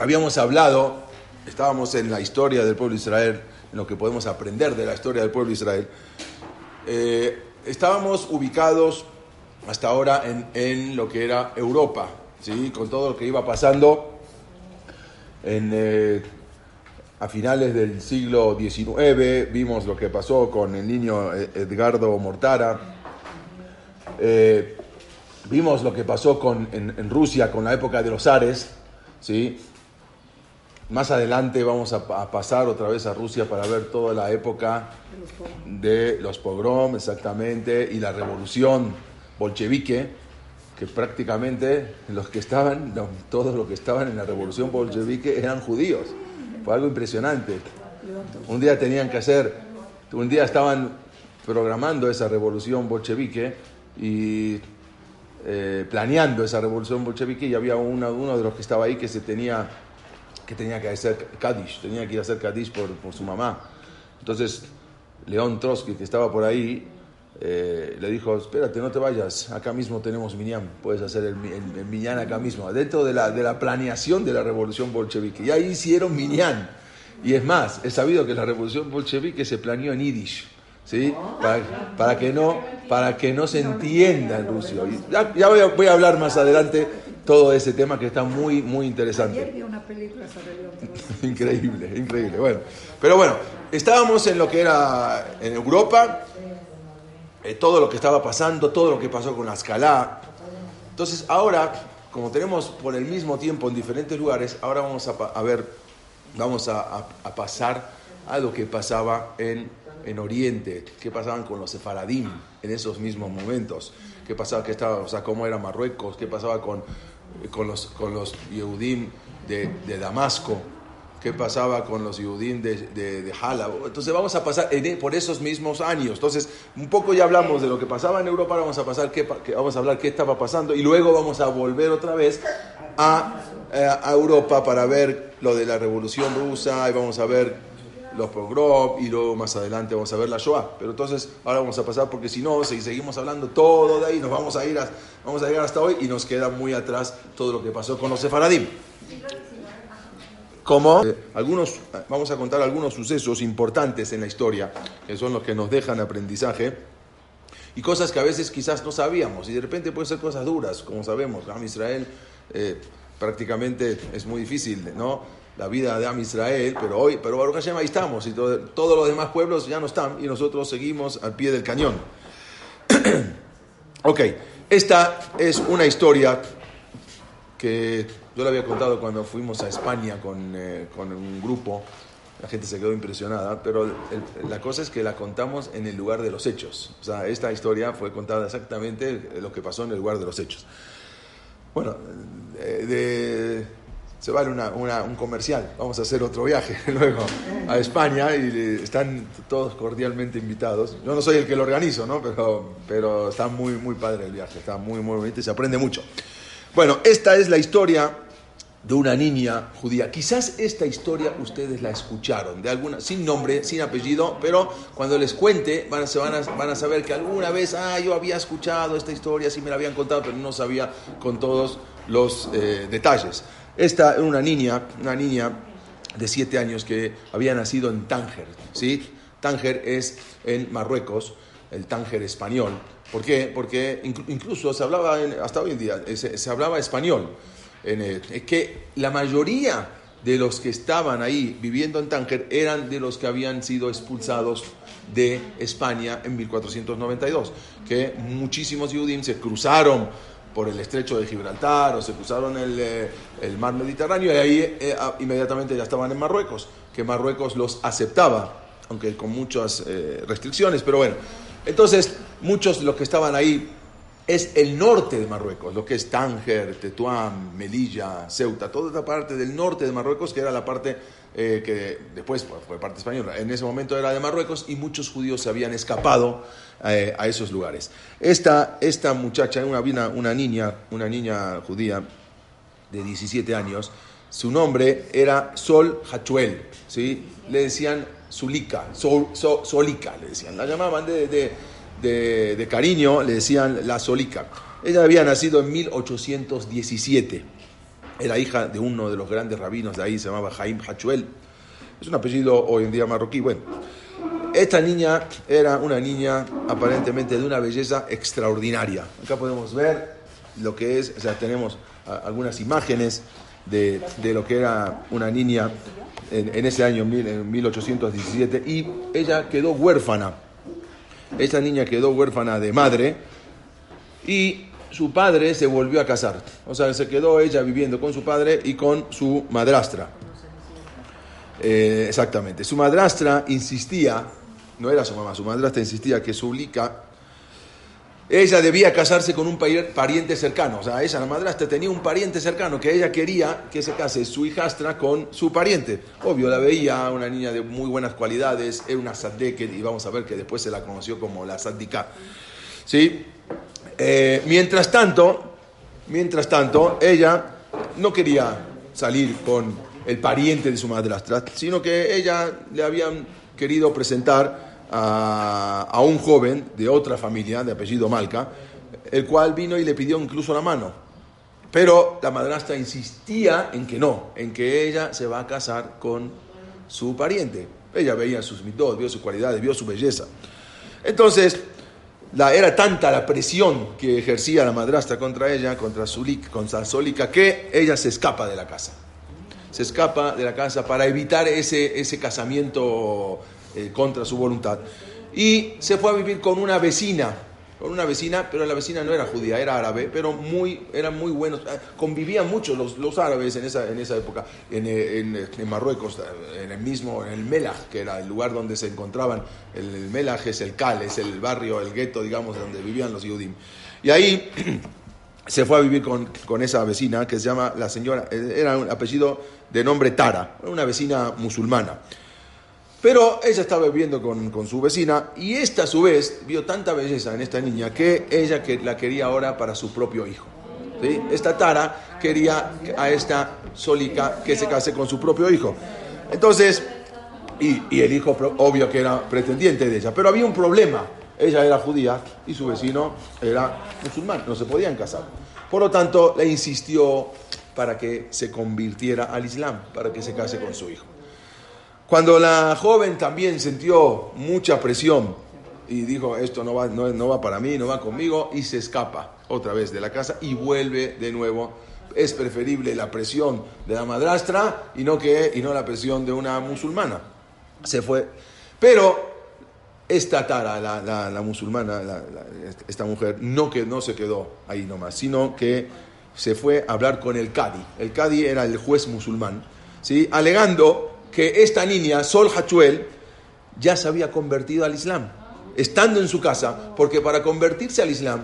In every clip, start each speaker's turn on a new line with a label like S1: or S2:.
S1: habíamos hablado, estábamos en la historia del pueblo de Israel, en lo que podemos aprender de la historia del pueblo de Israel. Eh, estábamos ubicados hasta ahora en, en, lo que era Europa, ¿sí? con todo lo que iba pasando en, eh, a finales del siglo XIX, vimos lo que pasó con el niño Edgardo Mortara, eh, vimos lo que pasó con, en, Rusia con la época de los Ares, ¿sí? Más adelante vamos a, pasar otra vez a Rusia para ver toda la época de los pogrom, exactamente, y la revolución bolchevique, que prácticamente los que estaban, todos los que estaban en la revolución bolchevique eran judíos. Fue algo impresionante. Un día tenían que hacer, un día estaban programando esa revolución bolchevique y eh, planeando esa revolución bolchevique y había uno de los que estaba ahí que se tenía que tenía que hacer Kaddish, tenía que ir a hacer Kaddish por, por su mamá. Entonces, León Trotsky, que estaba por ahí, eh, le dijo, espérate, no te vayas, acá mismo tenemos Minyan, puedes hacer el, el, Minyan acá mismo, dentro de la, de la planeación de la revolución bolchevique. Y ahí hicieron Minyan. Y es más, he sabido que la revolución bolchevique se planeó en Yiddish. ¿Sí? Para, para, que no, para que no se entienda en ruso. Ya, ya voy, a, voy, a, hablar más adelante todo ese tema que está muy, muy interesante.
S2: Ayer vi una película sobre
S1: increíble, increíble. Bueno, pero bueno, estábamos en lo que era en Europa, eh, todo lo que estaba pasando, todo lo que pasó con la escala. Entonces, ahora, como tenemos por el mismo tiempo en diferentes lugares, ahora vamos a, a ver, vamos a, a, a pasar a lo que pasaba en en Oriente, qué pasaban con los sefaradim en esos mismos momentos, qué pasaba, qué estaba, o sea, cómo era Marruecos, qué pasaba con, con los, con los Yehudim de, de Damasco, qué pasaba con los Yehudim de, de, de Hala. Entonces vamos a pasar en, por esos mismos años. Entonces, un poco ya hablamos de lo que pasaba en Europa, ahora vamos a pasar qué, vamos a hablar qué estaba pasando y luego vamos a volver otra vez a, a Europa para ver lo de la revolución rusa y vamos a ver los pogrom y luego más adelante vamos a ver la Shoah. Pero entonces ahora vamos a pasar porque si no, si seguimos hablando todo de ahí, nos vamos a ir a, vamos a llegar hasta hoy y nos queda muy atrás todo lo que pasó con los sefaradim. Como eh, algunos, vamos a contar algunos sucesos importantes en la historia, que son los que nos dejan aprendizaje y cosas que a veces quizás no sabíamos y de repente pueden ser cosas duras, como sabemos, Am Israel eh, prácticamente es muy difícil, ¿no? La vida de Am Israel, pero hoy, pero Baruch Hashem ahí estamos y todo, todos los demás pueblos ya no están y nosotros seguimos al pie del cañón. ok, esta es una historia que yo le había contado cuando fuimos a España con, eh, con un grupo, la gente se quedó impresionada, pero el, la cosa es que la contamos en el lugar de los hechos. O sea, esta historia fue contada exactamente lo que pasó en el lugar de los hechos. Bueno, de, de se vale una, una, un comercial. Vamos a hacer otro viaje luego a España y están todos cordialmente invitados. Yo no soy el que lo organizo, ¿no? pero, pero está muy, muy padre el viaje, está muy, muy bonito y se aprende mucho. Bueno, esta es la historia de una niña judía. Quizás esta historia ustedes la escucharon, de alguna, sin nombre, sin apellido, pero cuando les cuente van se van a, van a saber que alguna vez, ah, yo había escuchado esta historia, sí me la habían contado, pero no sabía con todos los eh, detalles. Esta era una niña, una niña de siete años que había nacido en Tánger, ¿sí? Tánger es en Marruecos, el Tánger español. ¿Por qué? Porque incluso se hablaba, hasta hoy en día, se, se hablaba español. Es que la mayoría de los que estaban ahí viviendo en Tánger eran de los que habían sido expulsados de España en 1492, que muchísimos judíos se cruzaron por el estrecho de Gibraltar o se cruzaron el, eh, el mar Mediterráneo y ahí eh, inmediatamente ya estaban en Marruecos, que Marruecos los aceptaba, aunque con muchas eh, restricciones, pero bueno. Entonces, muchos de los que estaban ahí es el norte de Marruecos, lo que es Tánger, Tetuán, Melilla, Ceuta, toda esta parte del norte de Marruecos, que era la parte eh, que después fue, parte española, en ese momento era de Marruecos y muchos judíos se habían escapado eh, a esos lugares. Esta, esta muchacha, una, una, niña, una niña judía de 17 años, su nombre era Sol Hachuel, ¿sí? le decían Zulika, Sol, Sol, Solika, le decían, la llamaban de, de, de cariño, le decían la Solika. Ella había nacido en 1817. era hija de uno de los grandes rabinos de ahí, se llamaba Jaim Hachuel. Es un apellido hoy en día marroquí. Bueno, esta niña era una niña aparentemente de una belleza extraordinaria. Acá podemos ver lo que es, o sea, tenemos algunas imágenes de, lo que era una niña en, ese año, en 1817, y ella quedó huérfana. Esta niña quedó huérfana de madre y su padre se volvió a casar. O sea, se quedó ella viviendo con su padre y con su madrastra. Eh, exactamente. Su madrastra insistía, no era su mamá, su madrastra insistía que su lica, ella debía casarse con un pariente cercano. O sea, ella, la madrastra, tenía un pariente cercano que ella quería que se case su hijastra con su pariente. Obvio, la veía una niña de muy buenas cualidades, era una que y vamos a ver que después se la conoció como la sadika. ¿Sí? Eh, mientras tanto, mientras tanto, ella no quería salir con el pariente de su madrastra, sino que ella le habían querido presentar a, un joven de otra familia, de apellido Malca, el cual vino y le pidió incluso la mano. Pero la madrastra insistía en que no, en que ella se va a casar con su pariente. Ella veía sus mitos, vio sus cualidades, vio su belleza. Entonces, era tanta la presión que ejercía la madrastra contra ella, contra, Zulik, contra Zólica, que ella se escapa de la casa. Se escapa de la casa para evitar ese, ese casamiento eh, contra su voluntad. Y se fue a vivir con una vecina, con una vecina, pero la vecina no era judía, era árabe, pero muy, eran muy buenos, eh, convivían mucho los, los árabes en esa, en esa época, en, en, en, Marruecos, en el mismo, en el Melach, que era el lugar donde se encontraban, el, el es el Cal, es el barrio, el gueto, digamos, donde vivían los Yudim. Y ahí se fue a vivir con, con, esa vecina que se llama la señora, era un apellido de nombre Tara, una vecina musulmana. Pero ella estaba viviendo con, con, su vecina y esta a su vez vio tanta belleza en esta niña que ella que la quería ahora para su propio hijo. Esta Tara quería a esta Solica que se case con su propio hijo. Entonces, y, y, el hijo obvio que era pretendiente de ella, pero había un problema. Ella era judía y su vecino era musulmán, no se podían casar. Por lo tanto, le insistió para que se convirtiera al Islam, para que se case con su hijo. Cuando la joven también sintió mucha presión y dijo, esto no va, no, va para mí, no va conmigo, y se escapa otra vez de la casa y vuelve de nuevo. Es preferible la presión de la madrastra y no, que, y no la presión de una musulmana. Se fue. Pero esta Tara, la, musulmana, esta mujer, no, que, no se quedó ahí nomás, sino que se fue a hablar con el Cadi. El Cadi era el juez musulmán, alegando que esta niña, Sol Hachuel, ya se había convertido al Islam, estando en su casa, porque para convertirse al Islam,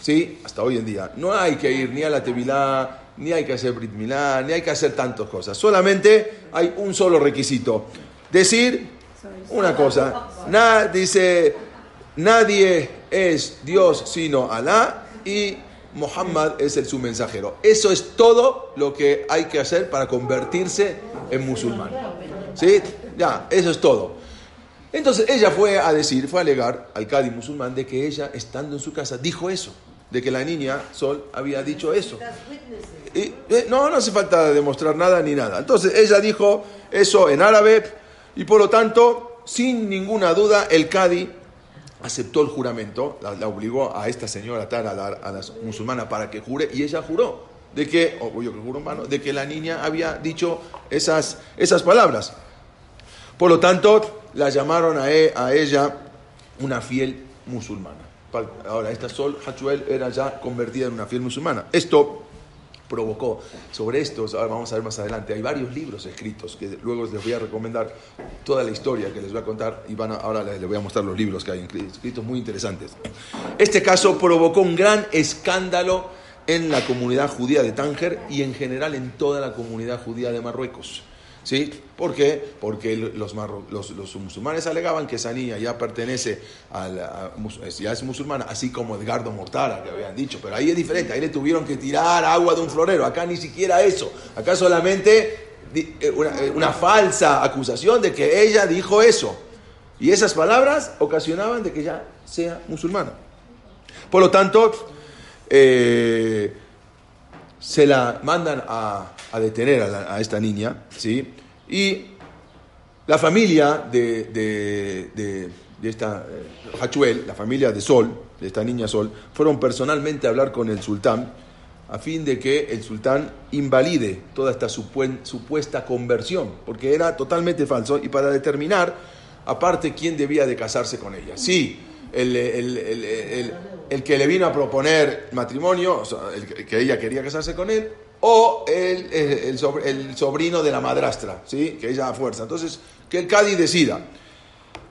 S1: ¿sí? hasta hoy en día, no hay que ir ni a la Tevilá, ni hay que hacer Brit Milá, ni hay que hacer tantas cosas. Solamente hay un solo requisito: decir una cosa. dice: Nadie es Dios sino Alá y Muhammad es el su mensajero. Eso es todo lo que hay que hacer para convertirse en musulmán. ¿Sí? Ya, eso es todo. Entonces ella fue a decir, fue a alegar al Cádiz musulmán de que ella, estando en su casa, dijo eso, de que la niña Sol había dicho eso. Eh, no, no hace falta demostrar nada ni nada. Entonces ella dijo eso en árabe y por lo tanto, sin ninguna duda, el Cádiz aceptó el juramento, la, obligó a esta señora Tara, a la, a la musulmana, para que jure y ella juró de que, o yo que juro mano, de que la niña había dicho esas, esas palabras. Por lo tanto, la llamaron a, e, a ella una fiel musulmana. Ahora, esta Sol Hachuel era ya convertida en una fiel musulmana. Esto provocó. Sobre esto, ahora vamos a ver más adelante, hay varios libros escritos que luego les voy a recomendar toda la historia que les voy a contar y ahora les voy a mostrar los libros que hay escritos muy interesantes. Este caso provocó un gran escándalo en la comunidad judía de Tánger y en general en toda la comunidad judía de Marruecos. ¿Sí? ¿Por qué? Porque los, musulmanes alegaban que esa ya pertenece a, la, ya es musulmana, así como Edgardo Mortara, que habían dicho, pero ahí es diferente, ahí le tuvieron que tirar agua de un florero, acá ni siquiera eso, acá solamente eh, una, eh, una falsa acusación de que ella dijo eso. Y esas palabras ocasionaban de que ya sea musulmana. Por lo tanto, eh, se la mandan a, a detener a, la- esta niña, ¿sí? Y la familia de, de, esta eh, Hachuel, la familia de Sol, de esta niña Sol, fueron personalmente a hablar con el sultán a fin de que el sultán invalide toda esta supuesta conversión, porque era totalmente falso, y para determinar, aparte, quién debía de casarse con ella. Sí, el, el- el- el- que le vino a proponer matrimonio, el que ella quería casarse con él, o el, el- el sobr- el sobrino de la madrastra, ¿sí? que ella a fuerza. Entonces, que el Cádiz decida.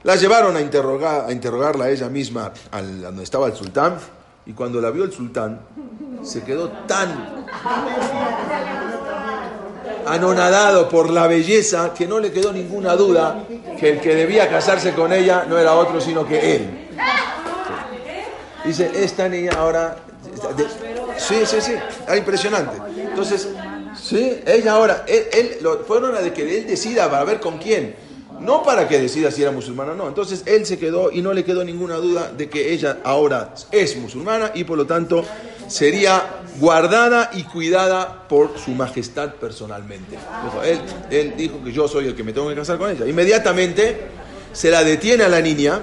S1: La llevaron a, interrogar, a interrogarla ella misma al, donde estaba el sultán, y cuando la vio el sultán, se quedó tan anonadado por la belleza que no le quedó ninguna duda que el que debía casarse con ella no era otro sino que él. Dice, esta niña ahora... sí, sí, sí, era impresionante. Entonces, sí, ella ahora, él, él- lo- fueron a de que él decida para ver con quién. No para que decida si era musulmana o no. Entonces él se quedó y no le quedó ninguna duda de que ella ahora es musulmana y por lo tanto sería guardada y cuidada por su majestad personalmente. Él dijo que yo soy el que me tengo que casar con ella. Inmediatamente se la detiene a la niña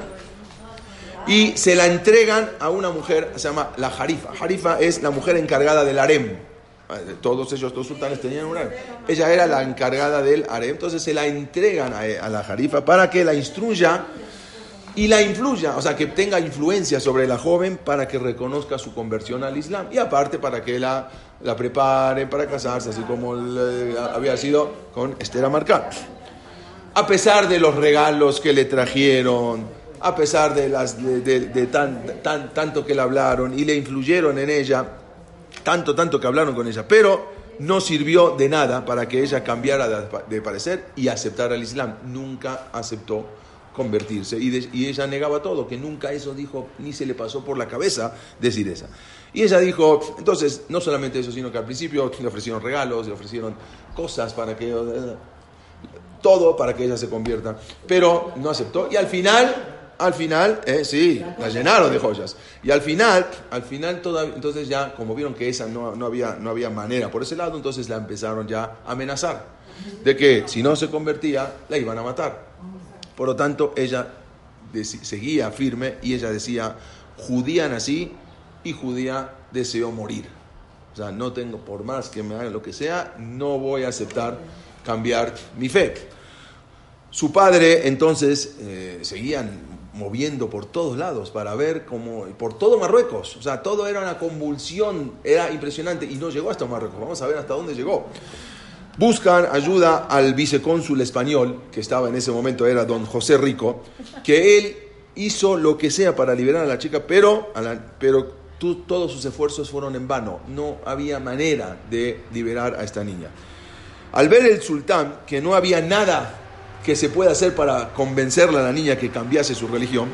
S1: y se la entregan a una mujer, se llama la Jarifa. Jarifa es la mujer encargada del harem. Todos ellos, dos sultanes tenían un harem. Ella era la encargada del harem, entonces se la entregan a, la Jarifa para que la instruya y la influya, o sea, que tenga influencia sobre la joven para que reconozca su conversión al Islam y aparte para que la, la prepare para casarse, así como le- había sido con Esther Amarcá a pesar de los regalos que le trajeron, a pesar de, las, de, tan, tan- tanto que le hablaron y le influyeron en ella, tanto, tanto que hablaron con ella, pero no sirvió de nada para que ella cambiara de, parecer y aceptara el Islam. Nunca aceptó convertirse y, y ella negaba todo, que nunca eso dijo, ni se le pasó por la cabeza decir esa. Y ella dijo, entonces, no solamente eso, sino que al principio le ofrecieron regalos, le ofrecieron cosas para que todo para que ella se convierta, pero no aceptó y al final, al final, eh, sí, la llenaron de joyas y al final, al final todavía, entonces ya como vieron que esa no, no había, no había manera por ese lado, entonces la empezaron ya a amenazar de que si no se convertía la iban a matar. Por lo tanto, ella seguía firme y ella decía, judía nací y judía deseo morir. O sea, no tengo, por más que me hagan lo que sea, no voy a aceptar cambiar mi fe. Su padre entonces eh, seguían moviendo por todos lados para ver cómo, por todo Marruecos, o sea, todo era una convulsión, era impresionante y no llegó hasta Marruecos, vamos a ver hasta dónde llegó. Buscan ayuda al vicecónsul español, que estaba en ese momento, era don José Rico, que él hizo lo que sea para liberar a la chica, pero, a la- pero todos sus esfuerzos fueron en vano, no había manera de liberar a esta niña. Al ver el sultán que no había nada que se pueda hacer para convencerle a la niña que cambiase su religión,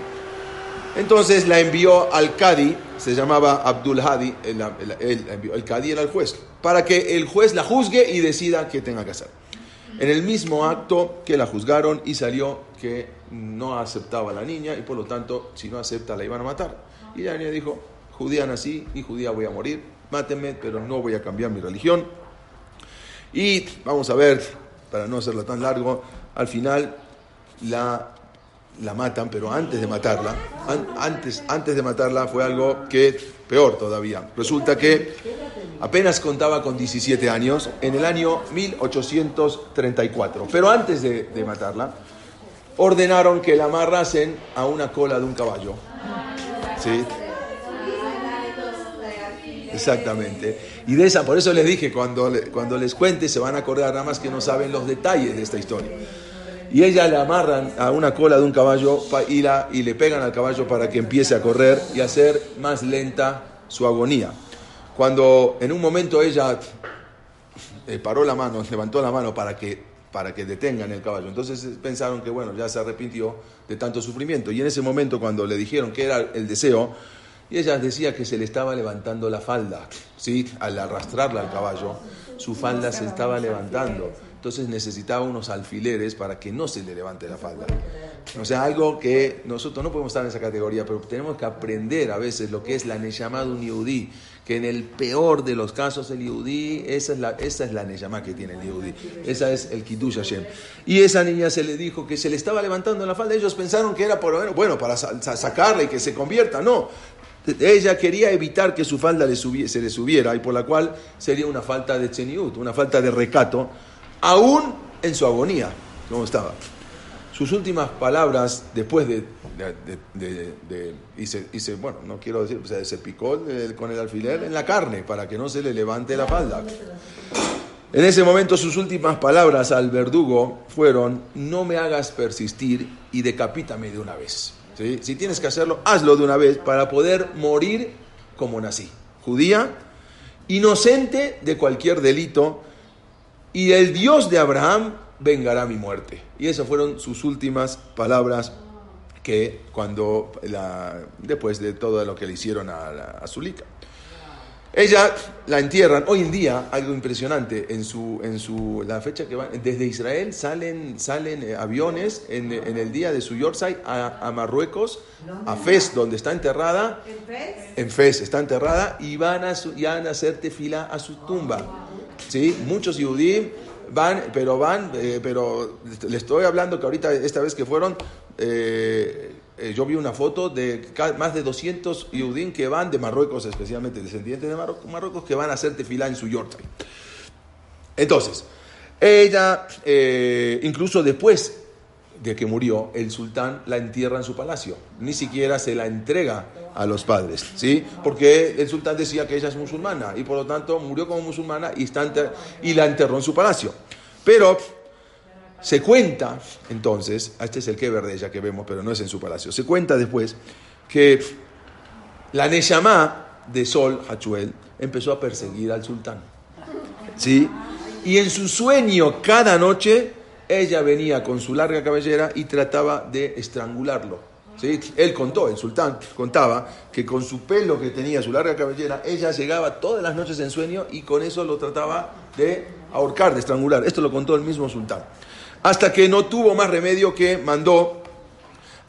S1: entonces la envió al Cadi, se llamaba Abdul Hadi, el, el- era el juez, para que el juez la juzgue y decida qué tenga que hacer. En el mismo acto que la juzgaron y salió que no aceptaba a la niña y por lo tanto, si no acepta, la iban a matar. Y la niña dijo, judía nací y judía voy a morir, mátenme, pero no voy a cambiar mi religión. Y vamos a ver, para no hacerlo tan largo, al final la, la matan, pero antes de matarla, an- antes, antes de matarla fue algo que peor todavía. Resulta que apenas contaba con 17 años en el año 1834. Pero antes de, de matarla, ordenaron que la amarrasen a una cola de un caballo. ¿Sí? Exactamente. Y de esa, por eso les dije, cuando, cuando les cuente se van a acordar nada más que no saben los detalles de esta historia. Y ella le amarran a una cola de un caballo y, la, y le pegan al caballo para que empiece a correr y hacer más lenta su agonía. Cuando en un momento ella eh, paró la mano, levantó la mano para que, para que detengan el caballo. Entonces eh, pensaron que, bueno, ya se arrepintió de tanto sufrimiento. Y en ese momento, cuando le dijeron que era el deseo, y ella decía que se le estaba levantando la falda, ¿sí? Al arrastrarla al caballo, su falda se estaba levantando. Entonces necesitaba unos alfileres para que no se le levante la falda. O sea, algo que nosotros no podemos estar en esa categoría, pero tenemos que aprender a veces lo que es la Neyamá de un Yudí, que en el peor de los casos el Yudí, esa es la, esa es la Neyamá que tiene el Yudí, esa es el Kiddush Hashem. Y esa niña se le dijo que se le estaba levantando la falda, ellos pensaron que era por bueno, para sacarla y que se convierta, no. Ella quería evitar que su falda se le subiera y por la cual sería una falta de cheniut, una falta de recato aún en su agonía, como estaba. Sus últimas palabras, después de, hice, bueno, no quiero decir, o sea, se picó con el alfiler en la carne para que no se le levante la falda. En ese momento sus últimas palabras al verdugo fueron, no me hagas persistir y decapítame de una vez. Si tienes que hacerlo, hazlo de una vez para poder morir como nací. Judía, inocente de cualquier delito y el Dios de Abraham vengará mi muerte. Y esas fueron sus últimas palabras que cuando la, después de todo lo que le hicieron a, a Zulika. Ella la entierran, hoy en día, algo impresionante, en su, en su, la fecha que van, desde Israel salen, salen eh, aviones en, en, el día de su Yorkshire a, a, Marruecos, a Fez, donde está enterrada, en Fez está enterrada, y van a, su, van a hacer tefila a su tumba. ¿sí? Muchos judíos van, pero van, eh, pero le estoy hablando que ahorita, esta vez que fueron, eh, eh, yo vi una foto de más de 200 judíos que van de Marruecos, especialmente descendientes de Marruecos, que van a hacer tefilá en su Yorkshire. Entonces, ella, incluso después de que murió, el sultán la entierra en su palacio. Ni siquiera se la entrega a los padres, ¿sí? Porque el sultán decía que ella es musulmana y por lo tanto murió como musulmana y, y la enterró en su palacio. Pero se cuenta, entonces, este es el que de ella que vemos, pero no es en su palacio, se cuenta después que la Neshama de Sol, Hachuel, empezó a perseguir al sultán. ¿Sí? Y en su sueño cada noche ella venía con su larga cabellera y trataba de estrangularlo. ¿sí? Él contó, el sultán contaba que con su pelo que tenía, su larga cabellera, ella llegaba todas las noches en sueño y con eso lo trataba de ahorcar, de estrangular. Esto lo contó el mismo sultán. Hasta que no tuvo más remedio que mandó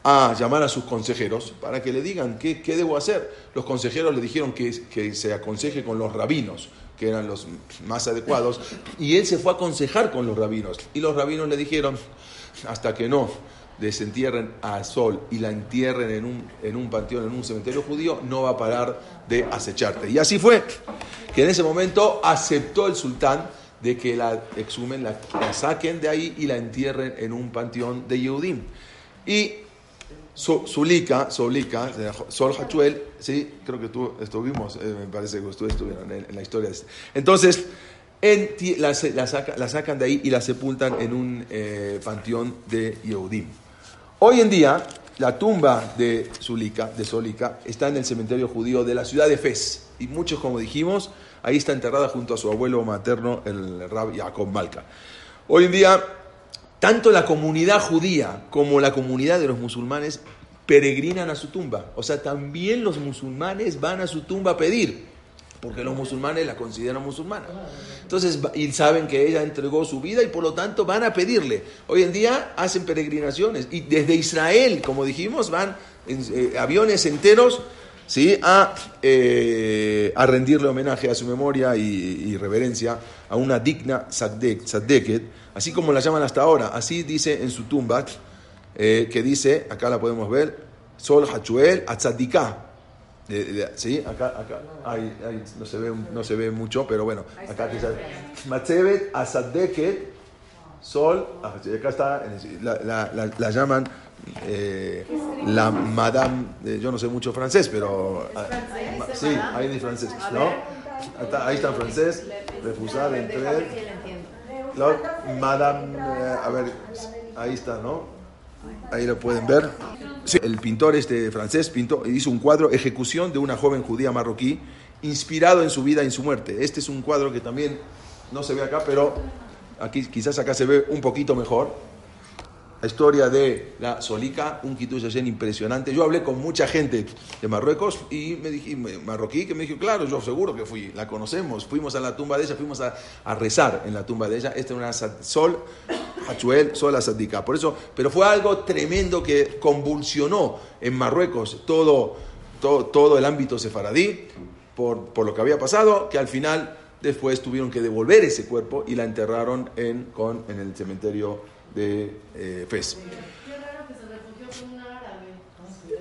S1: a llamar a sus consejeros para que le digan qué, qué debo hacer. Los consejeros le dijeron que, que se aconseje con los rabinos que eran los más adecuados, y él se fue a aconsejar con los rabinos. Y los rabinos le dijeron, hasta que no desentierren a Sol y la entierren en un, en un panteón, en un cementerio judío, no va a parar de acecharte. Y así fue, que en ese momento aceptó el sultán de que la exhumen, la, saquen de ahí y la entierren en un panteón de Yehudim. Y Zulika, Solika, Sol Hachuel, sí, creo que tú estuvimos, eh, me parece que ustedes estuvieron en, la historia. Entonces, en, la, la, sacan de ahí y la sepultan en un eh, panteón de Yehudim. Hoy en día, la tumba de Zulika, de Solika, está en el cementerio judío de la ciudad de Fez. Y muchos, como dijimos, ahí está enterrada junto a su abuelo materno, el Rab Jacob Malka. Hoy en día tanto la comunidad judía como la comunidad de los musulmanes peregrinan a su tumba. O sea, también los musulmanes van a su tumba a pedir, porque los musulmanes la consideran musulmana. Entonces, y saben que ella entregó su vida y por lo tanto van a pedirle. Hoy en día hacen peregrinaciones y desde Israel, como dijimos, van en, eh, aviones enteros ¿sí? a, eh, a rendirle homenaje a su memoria y, reverencia a una digna Saddeket, así como la llaman hasta ahora. Así dice en su tumba, eh, que dice, acá la podemos ver, Sol Hachuel Atzadika. sí, acá, acá ahí, no, se ve, no se ve mucho, pero bueno, acá quizás. Matzevet Asadeket, Sol, ah, acá está, la, la, la llaman eh, la Madame, yo no sé mucho francés, pero ah, sí, ahí en francés, ¿no? Ahí está en francés, refusar entre Madame, eh, a ver, ahí está, ¿no? Ahí lo pueden ver. el pintor este francés pintó, hizo un cuadro, Ejecución de una joven judía marroquí, inspirado en su vida y en su muerte. Este es un cuadro que también no se ve acá, pero aquí quizás acá se ve un poquito mejor la historia de la Solica, un Kitush Hashem impresionante. Yo hablé con mucha gente de Marruecos y me dije, marroquí, que me dijo, claro, yo seguro que fui, la conocemos, fuimos a la tumba de ella, fuimos a, rezar en la tumba de ella. Esta es una Sol, Hachuel, Sol Asadika. Por eso, pero fue algo tremendo que convulsionó en Marruecos todo, todo, todo el ámbito sefaradí por, por lo que había pasado, que al final después tuvieron que devolver ese cuerpo y la enterraron en, con, en el cementerio de eh, Fez.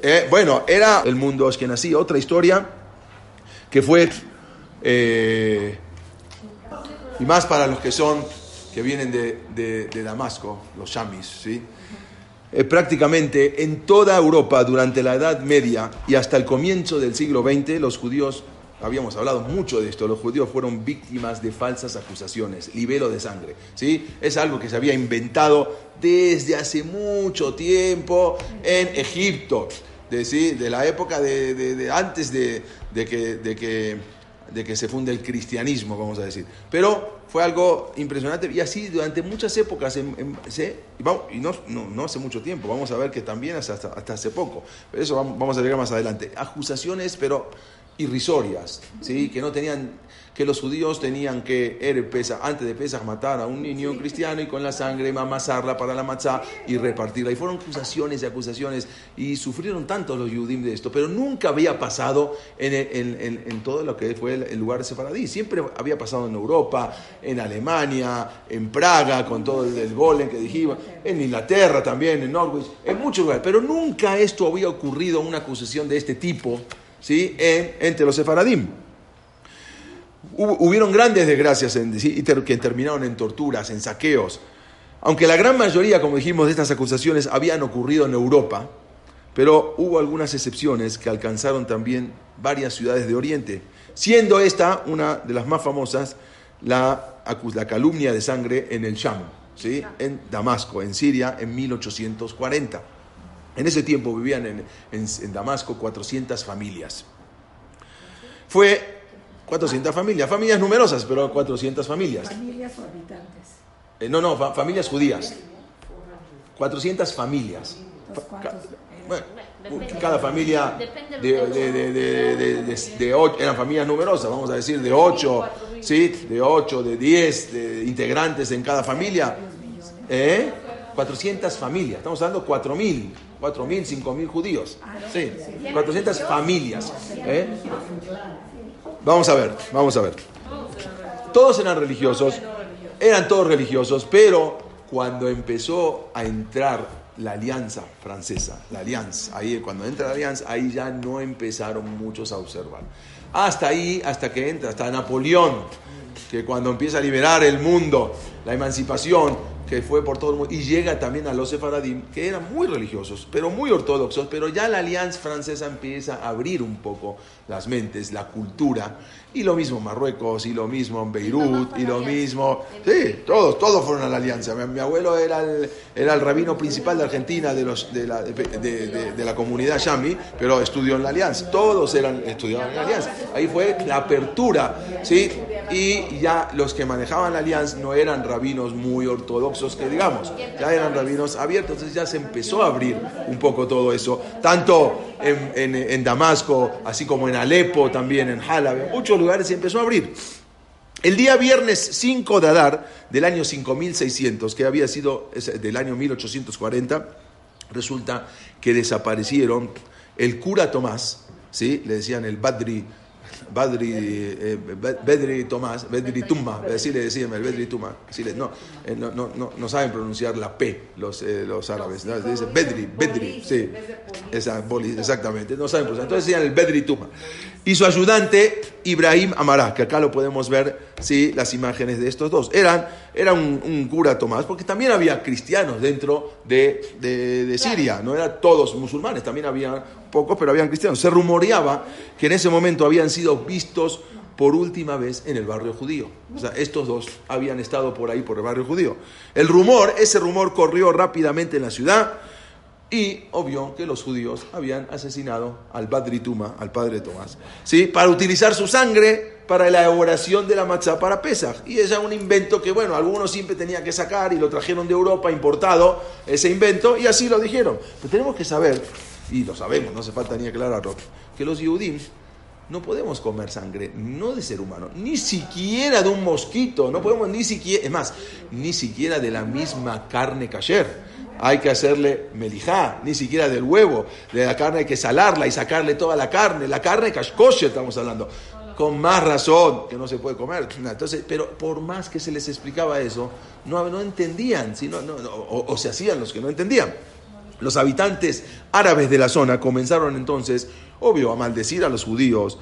S1: Eh, bueno, era el mundo nací otra historia que fue, eh, y más para los que son, que vienen de, de, Damasco, los shamis, ¿sí? Eh, prácticamente en toda Europa durante la Edad Media y hasta el comienzo del siglo XX, los judíos habíamos hablado mucho de esto, los judíos fueron víctimas de falsas acusaciones, libelo de sangre. ¿sí? Es algo que se había inventado desde hace mucho tiempo en Egipto, de, de la época de, antes de, que, de, que, de que se funde el cristianismo, vamos a decir. Pero fue algo impresionante y así durante muchas épocas, y no, no, hace mucho tiempo, vamos a ver que también hasta, hasta hace poco, pero eso vamos a llegar más adelante. Acusaciones, pero irrisorias, ¿sí? que no tenían, que los judíos tenían que antes de Pesach matar a un niño cristiano y con la sangre amasarla para la matzá y repartirla. Y fueron acusaciones y acusaciones y sufrieron tanto los judíos de esto, pero nunca había pasado en, todo lo que fue el, lugar de Sefaradí. Siempre había pasado en Europa, en Alemania, en Praga, con todo el, el golem que dijimos, en Inglaterra también, en Norwich, en muchos lugares, pero nunca esto había ocurrido, una acusación de este tipo ¿sí? entre los sefaradim. hubieron grandes desgracias en, que terminaron en torturas, en saqueos. Aunque la gran mayoría, como dijimos, de estas acusaciones habían ocurrido en Europa, pero hubo algunas excepciones que alcanzaron también varias ciudades de Oriente, siendo esta una de las más famosas, la, la calumnia de sangre en el Sham, ¿sí? en Damasco, en Siria, en 1840. En ese tiempo vivían en, Damasco 400 familias. Fue 400 familias, familias numerosas, pero 400 familias.
S2: ¿Familias o habitantes?
S1: Eh, no, no, familias judías. 400 familias. cada familia de, de, ocho, eran familias numerosas, vamos a decir, de 8, ¿sí? de 8, de 10 integrantes en cada familia. ¿Eh? 400 familias, estamos hablando de 4.000, 4.000, 5.000 judíos. Sí, 400 familias. ¿eh? Vamos a ver, vamos a ver. Todos eran religiosos, eran todos religiosos, pero cuando empezó a entrar la alianza francesa, la alianza, ahí cuando entra la alianza, ahí ya no empezaron muchos a observar. Hasta ahí, hasta que entra, hasta Napoleón, que cuando empieza a liberar el mundo, la emancipación, que fue por todo el mundo, y llega también a los sefaradim, que eran muy religiosos, pero muy ortodoxos, pero ya la alianza francesa empieza a abrir un poco las mentes, la cultura, y lo mismo en Marruecos, y lo mismo en Beirut, y lo mismo... Sí, todos, todos fueron a la alianza. Mi, abuelo era el, era el rabino principal de Argentina, de, los, de, la, de, la comunidad Yami, pero estudió en la alianza. Todos eran, estudiaban en la alianza. Ahí fue la apertura, ¿sí? Y ya los que manejaban la alianza no eran rabinos muy ortodoxos, que digamos, ya eran rabinos abiertos, entonces ya se empezó a abrir un poco todo eso, tanto en, en, Damasco, así como en Alepo, también en Halab, en muchos lugares se empezó a abrir. El día viernes 5 de Adar del año 5600, que había sido del año 1840, resulta que desaparecieron el cura Tomás, ¿sí? le decían el Badri Badri, eh, Bedri Tomás, Bedri Tumma, así le decían, el Bedri Tumma, no, eh, no, no, no, saben pronunciar la P los, eh, los árabes, ¿no? dicen Bedri, Bedri, sí, esa, exactamente, no saben pronunciar, entonces decían el Bedri Tumma. Y su ayudante, Ibrahim Amará, que acá lo podemos ver, sí, las imágenes de estos dos. Eran, era un, cura Tomás, porque también había cristianos dentro de, de, de Siria, no eran todos musulmanes, también había pocos, pero habían cristianos. Se rumoreaba que en ese momento habían sido vistos por última vez en el barrio judío. O sea, estos dos habían estado por ahí, por el barrio judío. El rumor, ese rumor corrió rápidamente en la ciudad Y obvio que los judíos habían asesinado al Badrituma, al padre Tomás, ¿sí? para utilizar su sangre para la elaboración de la matzá para Pesach. Y es un invento que, bueno, algunos siempre tenían que sacar y lo trajeron de Europa importado, ese invento, y así lo dijeron. Pero tenemos que saber, y lo sabemos, no hace falta ni aclararlo, que los Yehudim no podemos comer sangre, no de ser humano, ni siquiera de un mosquito, no podemos ni siquiera, es más, ni siquiera de la misma carne kasher hay que hacerle melijá, ni siquiera del huevo, de la carne hay que salarla y sacarle toda la carne, la carne kashkosher estamos hablando, con más razón que no se puede comer. Entonces, pero por más que se les explicaba eso, no, no entendían, sino, no, o, o se hacían los que no entendían. Los habitantes árabes de la zona comenzaron entonces, obvio, a maldecir a los judíos,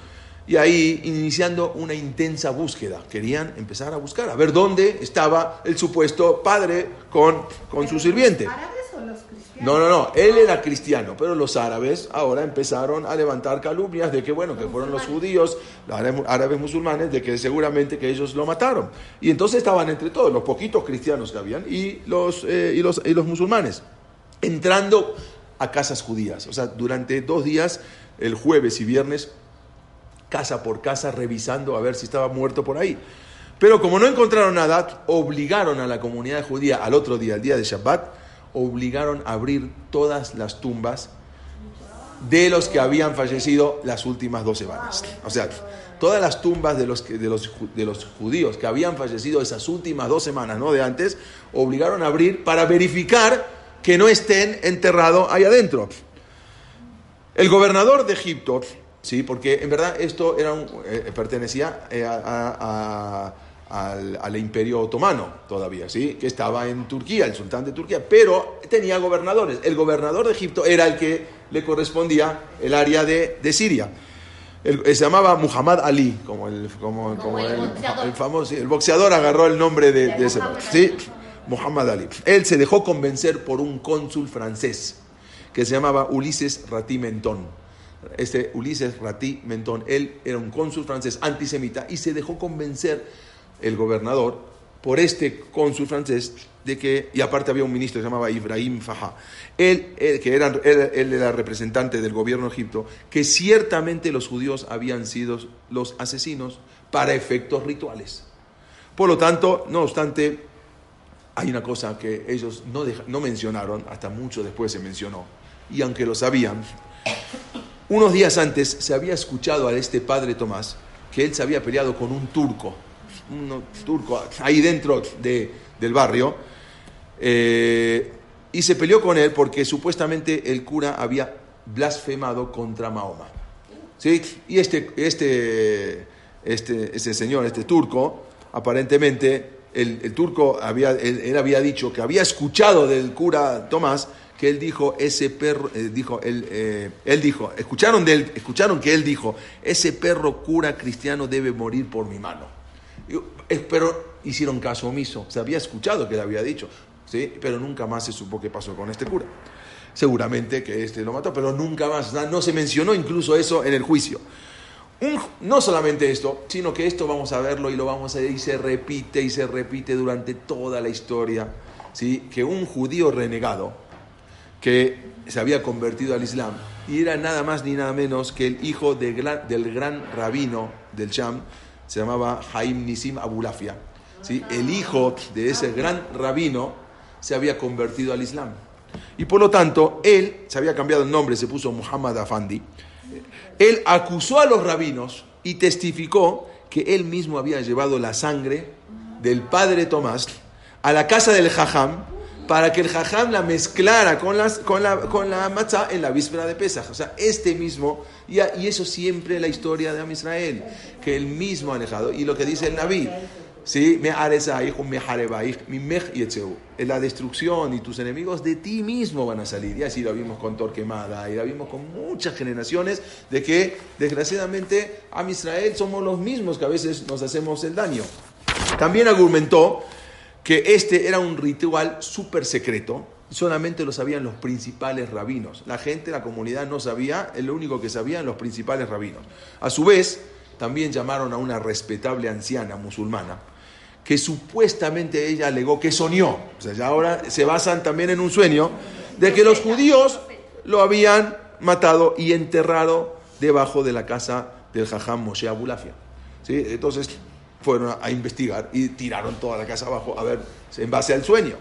S1: y ahí iniciando una intensa búsqueda. Querían empezar a buscar, a ver dónde estaba el supuesto padre con, con su sirviente.
S2: ¿Árabes o los cristianos?
S1: No, no, no, él era cristiano, pero los árabes ahora empezaron a levantar calumnias de que, bueno, que fueron los judíos, los árabes- árabes musulmanes, de que seguramente que ellos lo mataron. Y entonces estaban entre todos, los poquitos cristianos que habían y los, eh, y los, y los musulmanes, entrando a casas judías. O sea, durante dos días, el jueves y viernes, casa por casa revisando a ver si estaba muerto por ahí. Pero como no encontraron nada, obligaron a la comunidad judía al otro día, el día de Shabbat, obligaron a abrir todas las tumbas de los que habían fallecido las últimas dos semanas. O sea, todas las tumbas de los, de los, de los judíos que habían fallecido esas últimas dos semanas, no de antes, obligaron a abrir para verificar que no estén enterrados ahí adentro. El gobernador de Egipto, sí, porque en verdad esto era un- eh, pertenecía eh, a- a- a- al, al imperio otomano todavía, sí, que estaba en Turquía, el sultán de Turquía, pero tenía gobernadores. El gobernador de Egipto era el que le correspondía el área de, de Siria. El- se llamaba Muhammad Ali, como el, como, como
S3: el
S1: el,
S3: boxeador.
S1: el famoso, sí, el boxeador agarró el nombre de, de ese, sí. Muhammad Ali. Él se dejó convencer por un cónsul francés que se llamaba Ulises Ratí Mentón. Este Ulises Ratí Mentón, él era un cónsul francés antisemita y se dejó convencer el gobernador por este cónsul francés de que, y aparte había un ministro que se llamaba Ibrahim Fajá, él, él, que era, él, él era representante del gobierno de Egipto, que ciertamente los judíos habían sido los asesinos para efectos rituales. Por lo tanto, no obstante, hay una cosa que ellos no, no mencionaron, hasta mucho después se mencionó, y aunque lo sabían, unos días antes se había escuchado a este padre Tomás que él se había peleado con un turco, un turco ahí dentro de- del barrio, eh, y se peleó con él porque supuestamente el cura había blasfemado contra Mahoma. ¿Sí? Y este, este, este, este señor, este turco, aparentemente, el, turco había, él, había dicho que había escuchado del cura Tomás que él dijo, ese perro, eh, dijo, él, eh, él dijo, escucharon, de él, escucharon que él dijo, ese perro cura cristiano debe morir por mi mano. Pero hicieron caso omiso, se había escuchado que él había dicho, ¿sí? pero nunca más se supo qué pasó con este cura. Seguramente que este lo mató, pero nunca más, no se mencionó incluso eso en el juicio. No solamente esto, sino que esto vamos a verlo y lo vamos a ver y se repite y se repite durante toda la historia, ¿sí? que un judío renegado, que se había convertido al Islam y era nada más ni nada menos que el hijo de del gran rabino del Sham, se llamaba Haim Nisim Abulafia. ¿sí? El hijo de ese gran rabino se había convertido al Islam. Y por lo tanto, él se había cambiado el nombre, se puso Muhammad Afandi. Él acusó a los rabinos y testificó que él mismo había llevado la sangre del padre Tomás a la casa del jajam para que el jajam la mezclara con, las, con, la, con la matzah en la víspera de Pesaj. O sea, este mismo, y, eso siempre la historia de Am Israel, que el mismo ha alejado. Y lo que dice el Naví, ¿sí? Es la destrucción y tus enemigos de ti mismo van a salir. Y así lo vimos con Torquemada, y lo vimos con muchas generaciones de que, desgraciadamente, Am Israel somos los mismos que a veces nos hacemos el daño. También argumentó que este era un ritual súper secreto, solamente lo sabían los principales rabinos. La gente, la comunidad no sabía, el único que sabían los principales rabinos. A su vez, también llamaron a una respetable anciana musulmana, que supuestamente ella alegó que soñó, o sea, ya ahora se basan también en un sueño, de que los judíos lo habían matado y enterrado debajo de la casa del Jajam Moshe Abulafia. ¿Sí? Entonces fueron a investigar y tiraron toda la casa abajo a ver en base al sueño.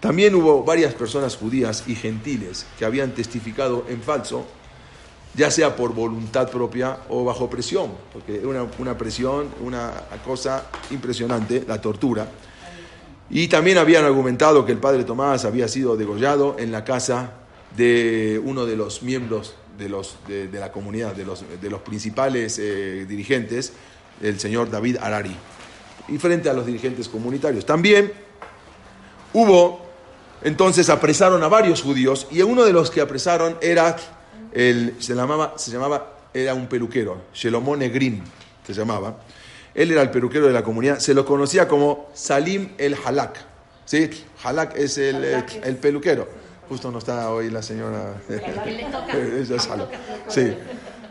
S1: También hubo varias personas judías y gentiles que habían testificado en falso, ya sea por voluntad propia o bajo presión, porque era una, una presión, una cosa impresionante, la tortura. Y también habían argumentado que el padre Tomás había sido degollado en la casa de uno de los miembros de, los, de, la comunidad, de los, de los principales eh, dirigentes, el señor David Arari, y frente a los dirigentes comunitarios. También hubo, entonces apresaron a varios judíos, y uno de los que apresaron era, el, se, llamaba, se llamaba, era un peluquero, Shelomón Negrin, se llamaba. Él era el peluquero de la comunidad, se lo conocía como Salim el Halak. ¿Sí? Halak es el, el peluquero. Justo no está hoy la señora. ella sale. Sí.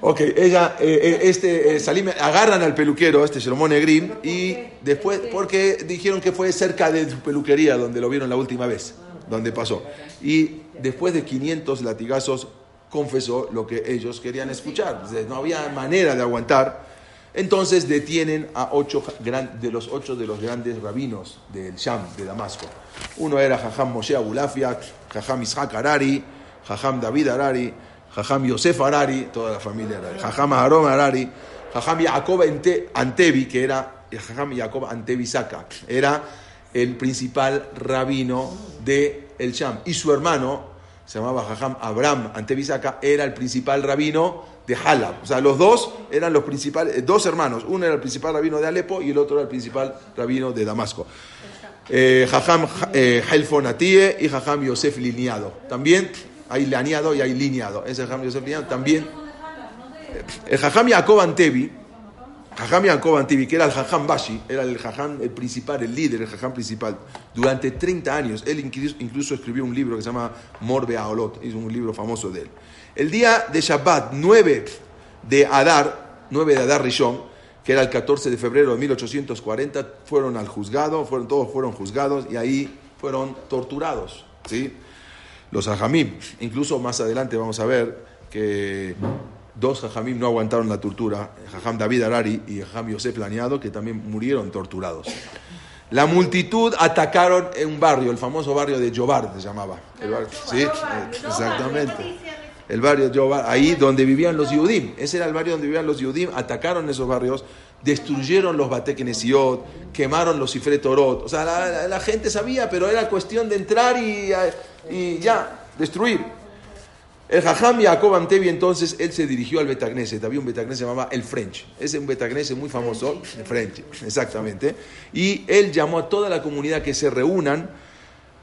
S1: Ok, ella, eh, eh, este, eh, Salim, agarran al peluquero, este Salomón Negrín, y después, porque dijeron que fue cerca de su peluquería donde lo vieron la última vez, donde pasó. Y después de 500 latigazos, confesó lo que ellos querían escuchar. No había manera de aguantar. Entonces detienen a ocho de los ocho de los grandes rabinos del Sham, de Damasco. Uno era Jajam Moshe Abulafia, Jajam Ishaq Arari, Jajam David Arari, Jajam Yosef Arari, toda la familia Arari, Jajam Aharon Arari, Jajam Jacob Antebi, que era Jajam Jacob Antebi Saka, era el principal rabino de el Sham. Y su hermano, se llamaba Jajam Abraham Antebi Saka, era el principal rabino de Halab. O sea, los dos eran los principales, eh, dos hermanos. Uno era el principal rabino de Alepo y el otro era el principal rabino de Damasco. Eh, Jajam eh, y Jajam Yosef Lineado. También hay lineado y hay lineado. Ese Jajam Yosef Lineado también. El Jajam Yaakov Antebi, Jajam Yaakov Antebi, que era el Jajam Bashi, era el Jajam principal, el líder, el Jajam principal. Durante 30 años, él incluso escribió un libro que se llama Morbe Aolot, es un libro famoso de él. El día de Shabbat 9 de Adar, 9 de Adar Rishon, que era el 14 de febrero de 1840, fueron al juzgado, fueron, todos fueron juzgados y ahí fueron torturados. ¿sí? Los hajamim, incluso más adelante vamos a ver que dos hajamim no aguantaron la tortura, el David Arari y el hajam Yosef Laneado, que también murieron torturados. La multitud atacaron en un barrio, el famoso barrio de Jobar se llamaba. sí, exactamente el barrio de ahí donde vivían los Yudim. Ese era el barrio donde vivían los Yudim. Atacaron esos barrios, destruyeron los Batekenesiot, quemaron los Torot. O sea, la, gente sabía, pero era cuestión de entrar y, y ya, destruir. El Jajam Yaakov Antevi entonces, él se dirigió al Betagneset. Había un Betagneset se llamaba El French. Es un Betagneset muy famoso. El French, exactamente. Y él llamó a toda la comunidad que se reúnan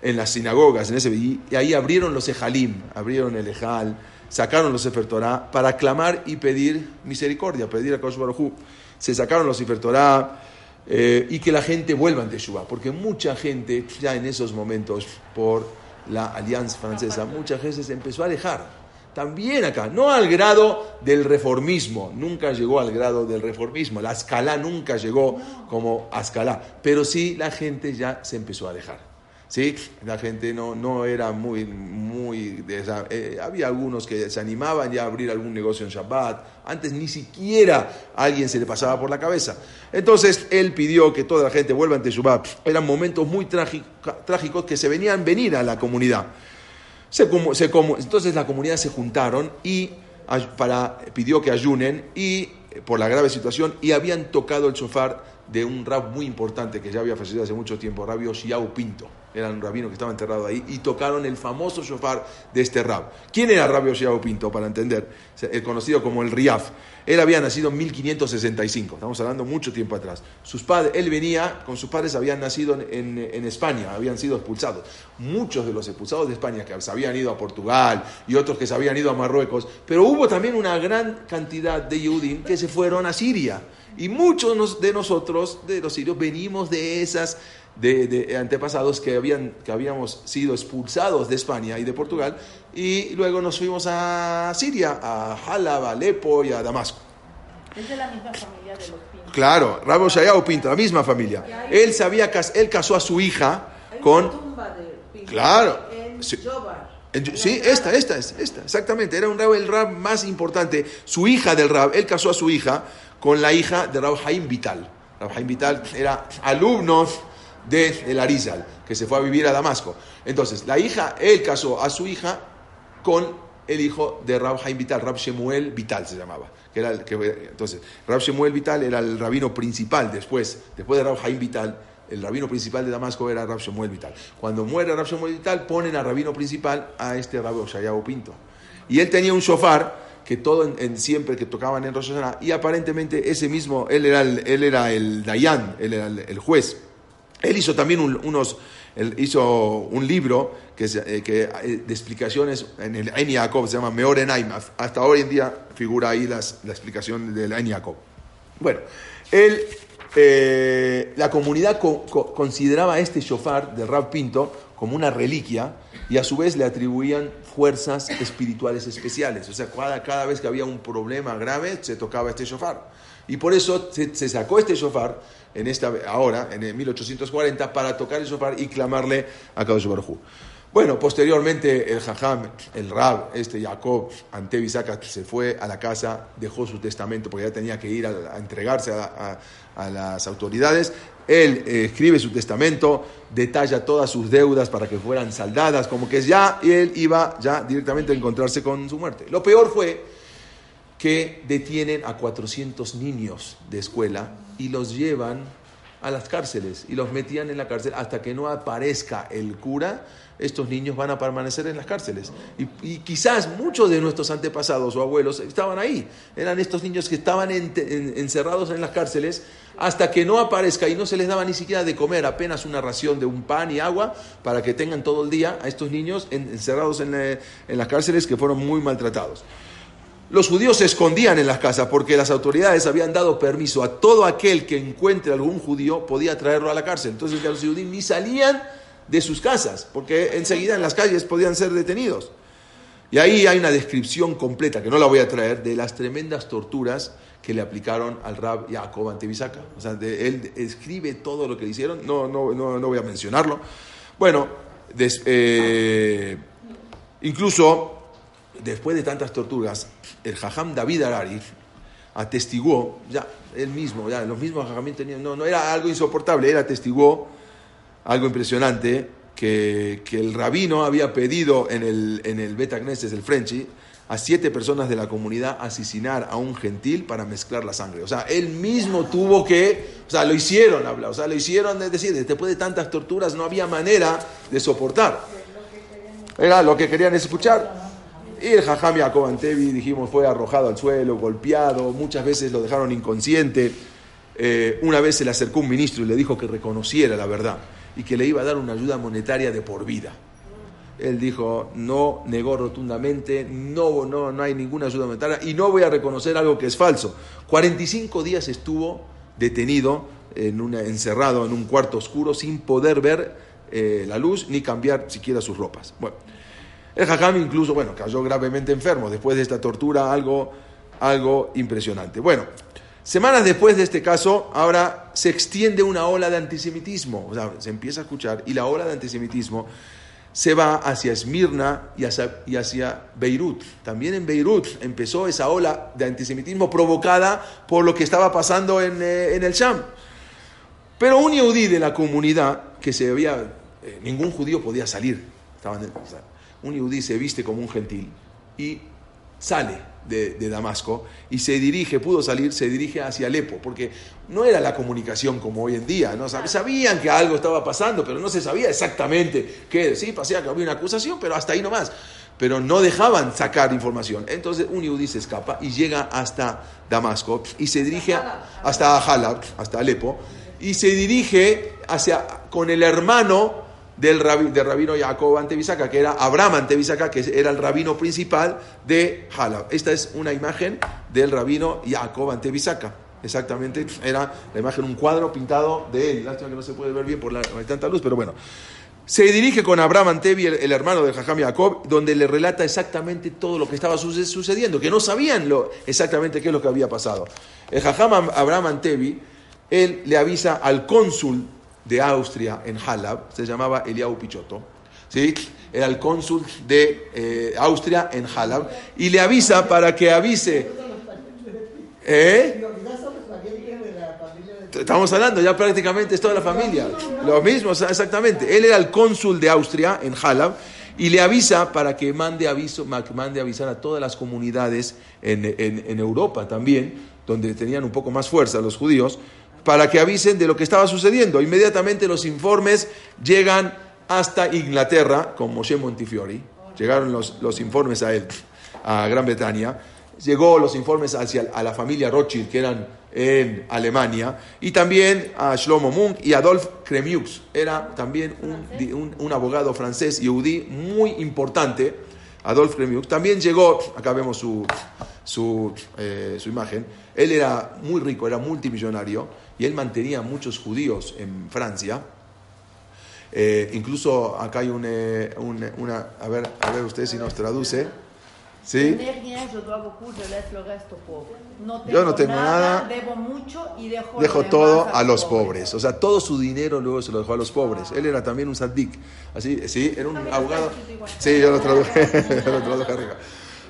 S1: en las sinagogas, en ese, y ahí abrieron los Ejalim, abrieron el Ejal, sacaron los Sefer para clamar y pedir misericordia, pedir a Kosh Baruj Se sacaron los Sefer eh, y que la gente vuelva ante Teshuvah, porque mucha gente ya en esos momentos, por la alianza francesa, muchas veces empezó a alejar. También acá, no al grado del reformismo, nunca llegó al grado del reformismo, la escala nunca llegó como escala, pero sí la gente ya se empezó a alejar. ¿Sí? La gente no, no era muy, muy... Eh, había algunos que se animaban ya a abrir algún negocio en Shabbat. Antes ni siquiera a alguien se le pasaba por la cabeza. Entonces él pidió que toda la gente vuelva ante Shabbat. Eran momentos muy trágicos que se venían venir a la comunidad. Se, se, entonces la comunidad se juntaron y para, pidió que ayunen y por la grave situación y habían tocado el shofar de un rab muy importante que ya había fallecido hace mucho tiempo, Rabio Xiao Pinto era un rabino que estaba enterrado ahí, y tocaron el famoso shofar de este rab. ¿Quién era Rabio Shiao Pinto, para entender? El conocido como el Riaf. Él había nacido en 1565, estamos hablando mucho tiempo atrás. Sus padres, él venía, con sus padres habían nacido en, en, España, habían sido expulsados. Muchos de los expulsados de España que se habían ido a Portugal y otros que se habían ido a Marruecos, pero hubo también una gran cantidad de Yehudim que se fueron a Siria. Y muchos de nosotros, de los sirios, venimos de esas de, antepasados que, habían, que habíamos sido expulsados de España y de Portugal, y luego nos fuimos a Siria, a Halab, a Alepo y a Damasco.
S2: Es de la misma familia de los Pintos.
S1: Claro, Rabo Shayao Pinto, la misma familia. Él, sabía, él casó a su hija con...
S2: tumba de Pinto
S1: claro.
S2: En
S1: En- Sí, esta, esta, es esta, exactamente. Era un rab, el rab más importante. Su hija del rab, él casó a su hija con la hija de Rab Haim Vital. Rab Haim Vital era alumno de el Arizal, que se fue a vivir a Damasco. Entonces, la hija, él casó a su hija con el hijo de Rab Haim Vital, Rab Shemuel Vital se llamaba. Que era el que, entonces, Rab Shemuel Vital era el rabino principal después, después de Rab Haim Vital, el rabino principal de Damasco era Rab Shemuel Vital. Cuando muere Rab Shemuel Vital, ponen a rabino principal a este Rab Oshayahu Pinto. Y él tenía un shofar que todo en, siempre que tocaban en Rosh Hashanah, y aparentemente ese mismo, él era el, él era el Dayan, él era el, el juez. Él hizo también un- unos, él hizo un libro que, eh, que, eh, de explicaciones en el En Yaakov, se llama Meor Enaim. Hasta hoy en día figura ahí las- la explicación del En Yaakov. Bueno, él, eh, la comunidad co- co- consideraba este shofar de Rab Pinto como una reliquia y a su vez le atribuían fuerzas espirituales especiales. O sea, cada, cada vez que había un problema grave se tocaba este shofar. Y por eso se, se sacó este shofar en esta, ahora, en el 1840, para tocar el shofar y clamarle a Kadosh Baruj. Bueno, posteriormente el Jajam, el Rab, este Jacob Antevi se fue a la casa, dejó su testamento porque ya tenía que ir a, entregarse a, las autoridades. Él eh, escribe su testamento, detalla todas sus deudas para que fueran saldadas, como que ya él iba ya directamente a encontrarse con su muerte. Lo peor fue que detienen a 400 niños de escuela y los llevan a las cárceles y los metían en la cárcel hasta que no aparezca el cura. Estos niños van a permanecer en las cárceles. Y, quizás muchos de nuestros antepasados o abuelos estaban ahí. Eran estos niños que estaban en- en- encerrados en las cárceles hasta que no aparezca y no se les daba ni siquiera de comer, apenas una ración de un pan y agua para que tengan todo el día a estos niños en- encerrados en, en las cárceles que fueron muy maltratados. Los judíos se escondían en las casas porque las autoridades habían dado permiso a todo aquel que encuentre algún judío podía traerlo a la cárcel. Entonces ya los judíos ni salían de sus casas porque enseguida en las calles podían ser detenidos. Y ahí hay una descripción completa, que no la voy a traer, de las tremendas torturas que le aplicaron al Rab Jacob Antebisaca. O sea, él escribe todo lo que le hicieron, no, no, no, no voy a mencionarlo. Bueno, eh, incluso después de tantas torturas, el Jajam David Arari atestiguó, ya él mismo, ya los mismos Jajamín tenían, no, no era algo insoportable, él atestiguó algo impresionante, que, que el rabino había pedido en el, en el Bet Agneses, el Frenchy, a siete personas de la comunidad asesinar a un gentil para mezclar la sangre. O sea, él mismo tuvo que, o sea, lo hicieron, habla, o sea, lo hicieron, es decir, después de tantas torturas no había manera de soportar. Era lo que querían escuchar. Y el Jajam Yaakov Antevi, dijimos, fue arrojado al suelo, golpeado, muchas veces lo dejaron inconsciente. Eh, una vez se le acercó un ministro y le dijo que reconociera la verdad y que le iba a dar una ayuda monetaria de por vida. Él dijo, no, negó rotundamente, no, no, no hay ninguna ayuda monetaria y no voy a reconocer algo que es falso. 45 días estuvo detenido, encerrado en un cuarto oscuro, sin poder ver eh, la luz ni cambiar siquiera sus ropas. Bueno, el Jajam incluso, bueno, cayó gravemente enfermo después de esta tortura, algo, algo impresionante. Bueno, semanas después de este caso, ahora se extiende una ola de antisemitismo, o sea, se empieza a escuchar y la ola de antisemitismo se va hacia Esmirna y hacia, Beirut. También en Beirut empezó esa ola de antisemitismo provocada por lo que estaba pasando en, eh, en el Sham. Pero un yudí de la comunidad, que se había, eh, ningún judío podía salir, estaban, un yudí se viste como un gentil y sale de, de, Damasco y se dirige, pudo salir, se dirige hacia Alepo, porque no era la comunicación como hoy en día, ¿no? sabían que algo estaba pasando, pero no se sabía exactamente qué, sí, pasaba que había una acusación, pero hasta ahí nomás. Pero no dejaban sacar información. Entonces un yudí se escapa y llega hasta Damasco y se dirige hasta hasta Alepo, y se dirige hacia, con el hermano del, rabi, del rabino Jacob Antebisaca, que era Abraham Antebisaca, que era el rabino principal de Halab. Esta es una imagen del rabino Jacob Antebisaca. Exactamente, era la imagen, un cuadro pintado de él. Lástima que no se puede ver bien por la, hay tanta luz, pero bueno. Se dirige con Abraham Antebi, el, el hermano de Jajam Jacob, donde le relata exactamente todo lo que estaba sucediendo, que no sabían lo, exactamente qué es lo que había pasado. El Jajam Abraham Antebi, él le avisa al cónsul de Austria en Halab, se llamaba Eliau Pichotto, ¿sí? Era el cónsul de eh, Austria en Halab y le avisa para que avise. ¿Eh? Estamos hablando, ya prácticamente es toda la familia. Lo mismo, exactamente. Él era el cónsul de Austria en Halab y le avisa para que mande, aviso, mande avisar a todas las comunidades en, en, Europa también, donde tenían un poco más fuerza los judíos, para que avisen de lo que estaba sucediendo. Inmediatamente los informes llegan hasta Inglaterra con Moshe Montifiori. Llegaron los, los informes a él, a Gran Bretaña. Llegó los informes hacia a la familia Rothschild, que eran en Alemania, y también a Shlomo Munk y Adolf Kremiux. Era también un, un, abogado francés yudí muy importante, Adolf Kremiux. También llegó, acá vemos su, su, eh, su, imagen, él era muy rico, era multimillonario, y él mantenía muchos judíos en Francia. Eh, incluso acá hay un, eh, una, a ver, a ver usted si nos traduce. ¿Sí? yo no tengo nada,
S2: debo mucho y dejo,
S1: dejo todo a, los pobres. O sea, todo su dinero luego se lo dejó a los pobres. Él era también un saddik. Así, sí, era un abogado. Sí, yo lo traduje, yo lo traduje arriba.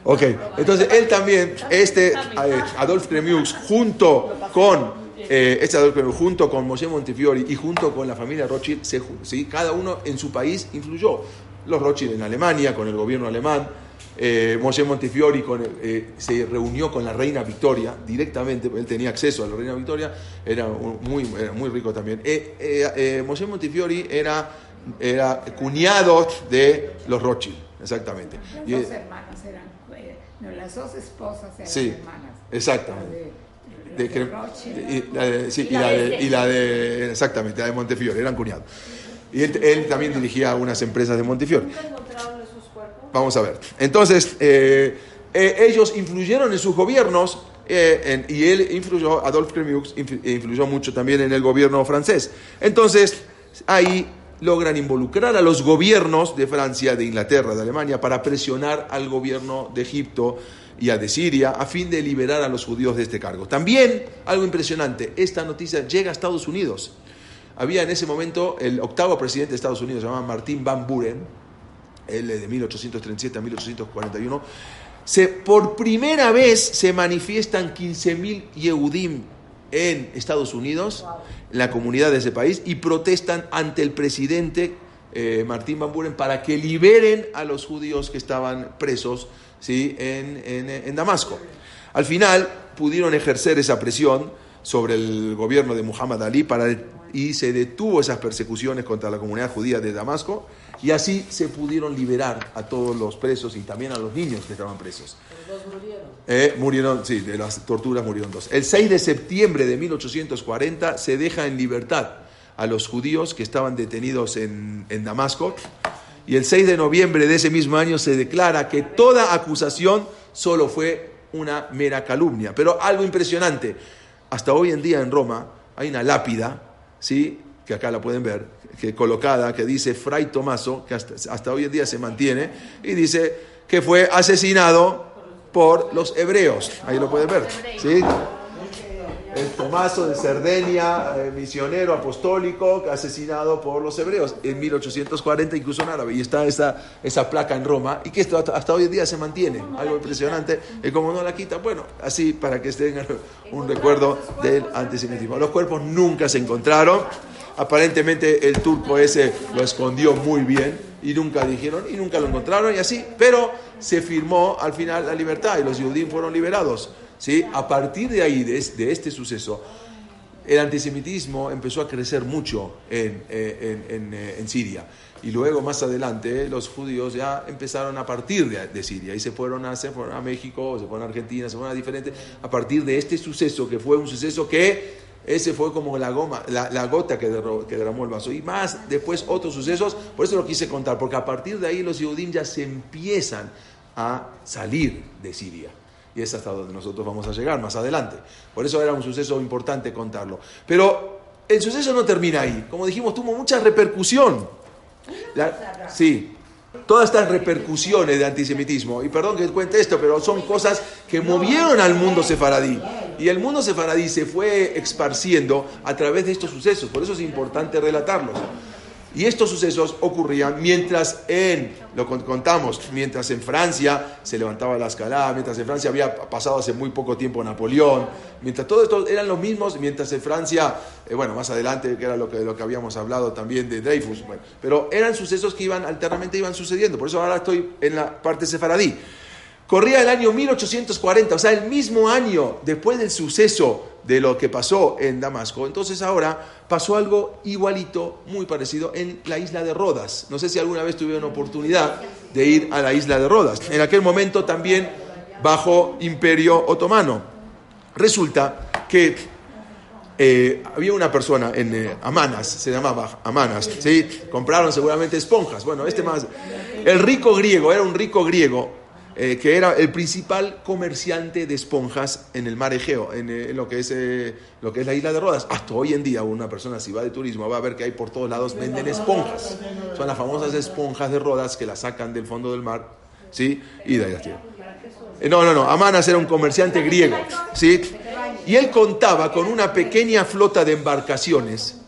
S1: Ok, entonces él también, este eh, Adolf Kremiux, junto con eh, este Adolf Kremiux, junto con Moshe Montefiori y junto con la familia Rothschild, se, ¿sí? cada uno en su país influyó. Los Rothschild en Alemania, con el gobierno alemán, eh, Moshe Montefiori eh, se reunió con la reina Victoria directamente, él tenía acceso a la reina Victoria, era muy, muy rico también. Eh, eh Moshe Montefiori era, era cuñado de los Rothschild, exactamente.
S3: Las dos hermanas eran, no, las dos esposas eran
S1: sí,
S3: hermanas.
S1: Exactamente. y, la de, exactamente, la de Montefiori, eran cuñados. Y él, él también dirigía unas empresas de Montefiori. Vamos a ver. Entonces, eh, eh, ellos influyeron en sus gobiernos eh, y él influyó, Adolphe Cremiux influyó mucho también en el gobierno francés. Entonces, ahí logran involucrar a los gobiernos de Francia, de Inglaterra, de Alemania, para presionar al gobierno de Egipto y a de Siria a fin de liberar a los judíos de este cargo. También, algo impresionante, esta noticia llega a Estados Unidos. Había en ese momento el octavo presidente de Estados Unidos, se llamaba Martín Van Buren, él de 1837 a 1841, se, por primera vez se manifiestan 15.000 Yehudim en Estados Unidos, en la comunidad de ese país, y protestan ante el presidente eh, Martín Van Buren para que liberen a los judíos que estaban presos ¿sí? en, en Damasco. Al final pudieron ejercer esa presión sobre el gobierno de Muhammad Ali para, y se detuvo esas persecuciones contra la comunidad judía de Damasco y así se pudieron liberar a todos los presos y también a los niños que estaban presos.
S2: Pero dos murieron.
S1: Eh, murieron, sí, de las torturas murieron dos. El 6 de septiembre de 1840 se deja en libertad a los judíos que estaban detenidos en, en Damasco y el 6 de noviembre de ese mismo año se declara que toda acusación solo fue una mera calumnia. Pero algo impresionante, hasta hoy en día en Roma hay una lápida, ¿sí? que acá la pueden ver, que colocada, que dice Fray Tomaso, que hasta, hoy en día se mantiene, y dice que fue asesinado por los hebreos. Ahí lo pueden ver. ¿sí? El Tomaso de Cerdeña, eh, misionero apostólico, asesinado por los hebreos en 1840, incluso en árabe. Y está esa, esa placa en Roma, y que esto hasta, hoy en día se mantiene. Algo impresionante. Y como no la quita, bueno, así para que tengan un recuerdo del antisemitismo. Los cuerpos nunca se encontraron. Aparentemente el turco ese lo escondió muy bien y nunca dijeron y nunca lo encontraron y así, pero se firmó al final la libertad y los judíos fueron liberados. ¿Sí? A partir de ahí, de, este suceso, el antisemitismo empezó a crecer mucho en, eh, eh, en, Siria. Y luego, más adelante, los judíos ya empezaron a partir de, Siria y se fueron, a, México, se fueron a Argentina, se fueron a diferentes, a partir de este suceso, que fue un suceso que ese fue como la, goma, la, gota que, derramó el vaso. Y más después otros sucesos, por eso lo quise contar, porque a partir de ahí los Yehudim ya se empiezan a salir de Siria. Y es hasta donde nosotros vamos a llegar más adelante. Por eso era un suceso importante contarlo. Pero el suceso no termina ahí. Como dijimos, tuvo mucha repercusión. sí, todas estas repercusiones de antisemitismo, y perdón que cuente esto, pero son cosas que movieron al mundo sefaradí. Y el mundo sefaradí se fue esparciendo a través de estos sucesos, por eso es importante relatarlos. Y estos sucesos ocurrían mientras en, lo contamos, mientras en Francia se levantaba la escalada, mientras en Francia había pasado hace muy poco tiempo Napoleón, mientras todo esto eran los mismos, mientras en Francia, eh, bueno, más adelante, que era lo que, lo que habíamos hablado también de Dreyfus, bueno, pero eran sucesos que iban alternamente, iban sucediendo. Por eso ahora estoy en la parte sefaradí. Corría el año 1840, o sea, el mismo año después del suceso de lo que pasó en Damasco. Entonces ahora pasó algo igualito, muy parecido, en la isla de Rodas. No sé si alguna vez tuvieron oportunidad de ir a la isla de Rodas. En aquel momento también bajo imperio otomano. Resulta que eh, había una persona en eh, Amanas, se llamaba Amanas, ¿sí? compraron seguramente esponjas. Bueno, este más, el rico griego, era un rico griego, eh, que era el principal comerciante de esponjas en el mar Egeo, en, eh, lo, que es, eh, lo que es la isla de Rodas. Hasta hoy en día una persona si va de turismo va a ver que hay por todos lados venden esponjas. Son las famosas esponjas de Rodas que las sacan del fondo del mar, ¿sí? Y de ahí. No, no, no, Amanas era un comerciante griego, ¿sí? Y él contaba con una pequeña flota de embarcaciones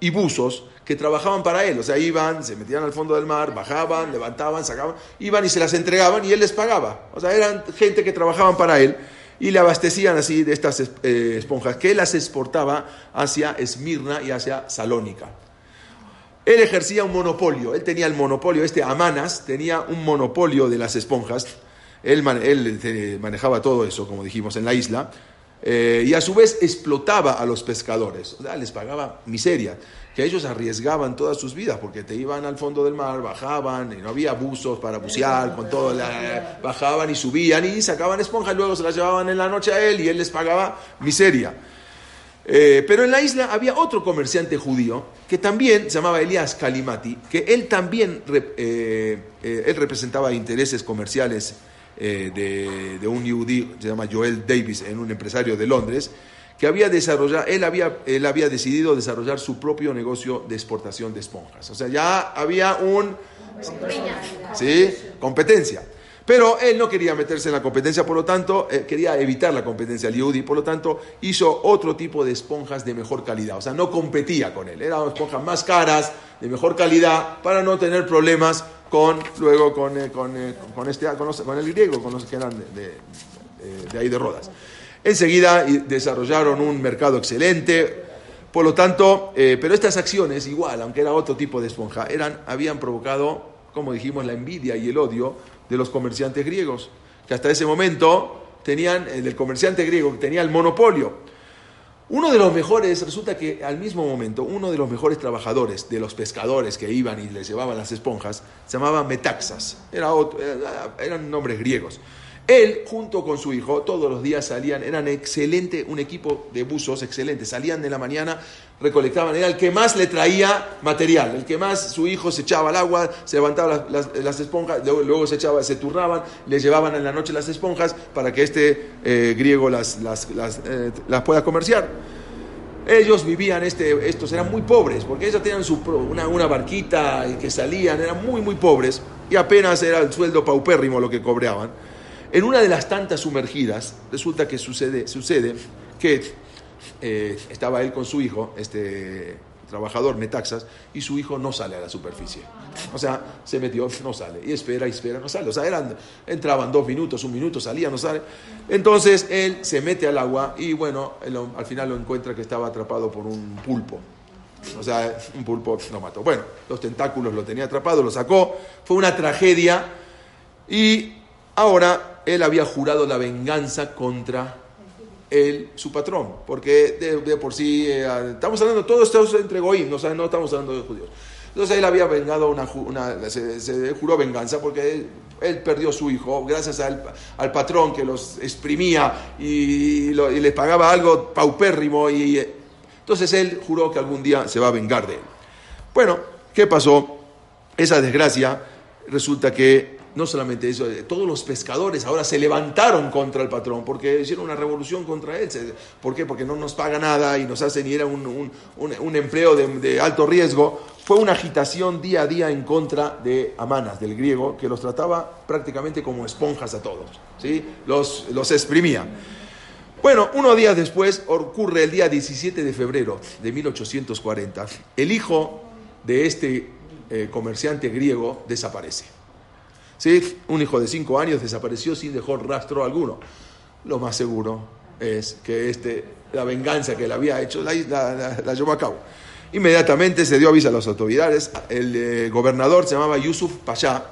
S1: y buzos que trabajaban para él. O sea, iban, se metían al fondo del mar, bajaban, levantaban, sacaban, iban y se las entregaban y él les pagaba. O sea, eran gente que trabajaban para él y le abastecían así de estas eh, esponjas que él las exportaba hacia Esmirna y hacia Salónica. Él ejercía un monopolio, él tenía el monopolio, este Amanas tenía un monopolio de las esponjas, él, eh, manejaba todo eso, como dijimos, en la isla, eh, y a su vez explotaba a los pescadores, o sea, les pagaba miseria que ellos arriesgaban todas sus vidas porque te iban al fondo del mar, bajaban, y no había buzos para bucear, con todo, bajaban y subían y sacaban esponjas, luego se las llevaban en la noche a él y él les pagaba miseria. Eh, pero en la isla había otro comerciante judío que también se llamaba Elías Kalimati, que él también eh, eh, él representaba intereses comerciales de, de, un judío, se llama Joel Davis, en un empresario de Londres, que había desarrollado, él había, él había decidido desarrollar su propio negocio de exportación de esponjas. O sea, ya había un... ¿sí? Competencia. Pero él no quería meterse en la competencia, por lo tanto, eh, quería evitar la competencia al Yehudi, por lo tanto, hizo otro tipo de esponjas de mejor calidad. O sea, no competía con él. Eran esponjas más caras, de mejor calidad, para no tener problemas con, luego, con, eh, con, eh, con, este, con, el griego, con los que eran de, de ahí de Rodas. Enseguida desarrollaron un mercado excelente, por lo tanto, eh, pero estas acciones, igual, aunque era otro tipo de esponja, eran, habían provocado, como dijimos, la envidia y el odio de los comerciantes griegos, que hasta ese momento tenían, el comerciante griego, que tenía el monopolio. Uno de los mejores, resulta que al mismo momento, uno de los mejores trabajadores de los pescadores que iban y les llevaban las esponjas, se llamaba Metaxas, era eran nombres griegos. Él, junto con su hijo, todos los días salían, eran excelente, un equipo de buzos excelente, salían de la mañana, recolectaban, era el que más le traía material, el que más su hijo se echaba al agua, se levantaba las, esponjas, luego, se echaba, se turnaban, le llevaban en la noche las esponjas para que este eh, griego las, las, eh, las, pueda comerciar. Ellos vivían, este, estos eran muy pobres, porque ellos tenían su, una, una barquita que salían, eran muy, muy pobres, y apenas era el sueldo paupérrimo lo que cobraban. En una de las tantas sumergidas, resulta que sucede, sucede que eh, estaba él con su hijo, este trabajador Metaxas, y su hijo no sale a la superficie. O sea, se metió, no sale, y espera, y espera, no sale. O sea, entraban dos minutos, un minuto, salía, no sale. Entonces él se mete al agua y bueno, al final lo encuentra que estaba atrapado por un pulpo. O sea, un pulpo lo mató. Bueno, los tentáculos lo tenía atrapado, lo sacó, fue una tragedia y ahora él había jurado la venganza contra él, su patrón, porque de, por sí, eh, estamos hablando, todo esto entre Goim, no, no estamos hablando de judíos. Entonces él había vengado una, se, juró venganza porque él, perdió su hijo gracias al, al patrón que los exprimía y, y, les pagaba algo paupérrimo y eh, entonces él juró que algún día se va a vengar de él. Bueno, ¿qué pasó? Esa desgracia resulta que no solamente eso, eh, todos los pescadores ahora se levantaron contra el patrón porque hicieron una revolución contra él. ¿Por qué? Porque no nos paga nada y nos hacen y era un, empleo de, alto riesgo. Fue una agitación día a día en contra de Amanas, del griego, que los trataba prácticamente como esponjas a todos. ¿sí? Los, los exprimía. Bueno, unos días después ocurre el día 17 de febrero de 1840. El hijo de este eh, comerciante griego desaparece. ¿Sí? Un hijo de cinco años desapareció sin dejar rastro alguno. Lo más seguro es que este, la venganza que le había hecho la, la- la llevó a cabo. Inmediatamente se dio aviso a las autoridades. El eh, gobernador se llamaba Yusuf Pasha,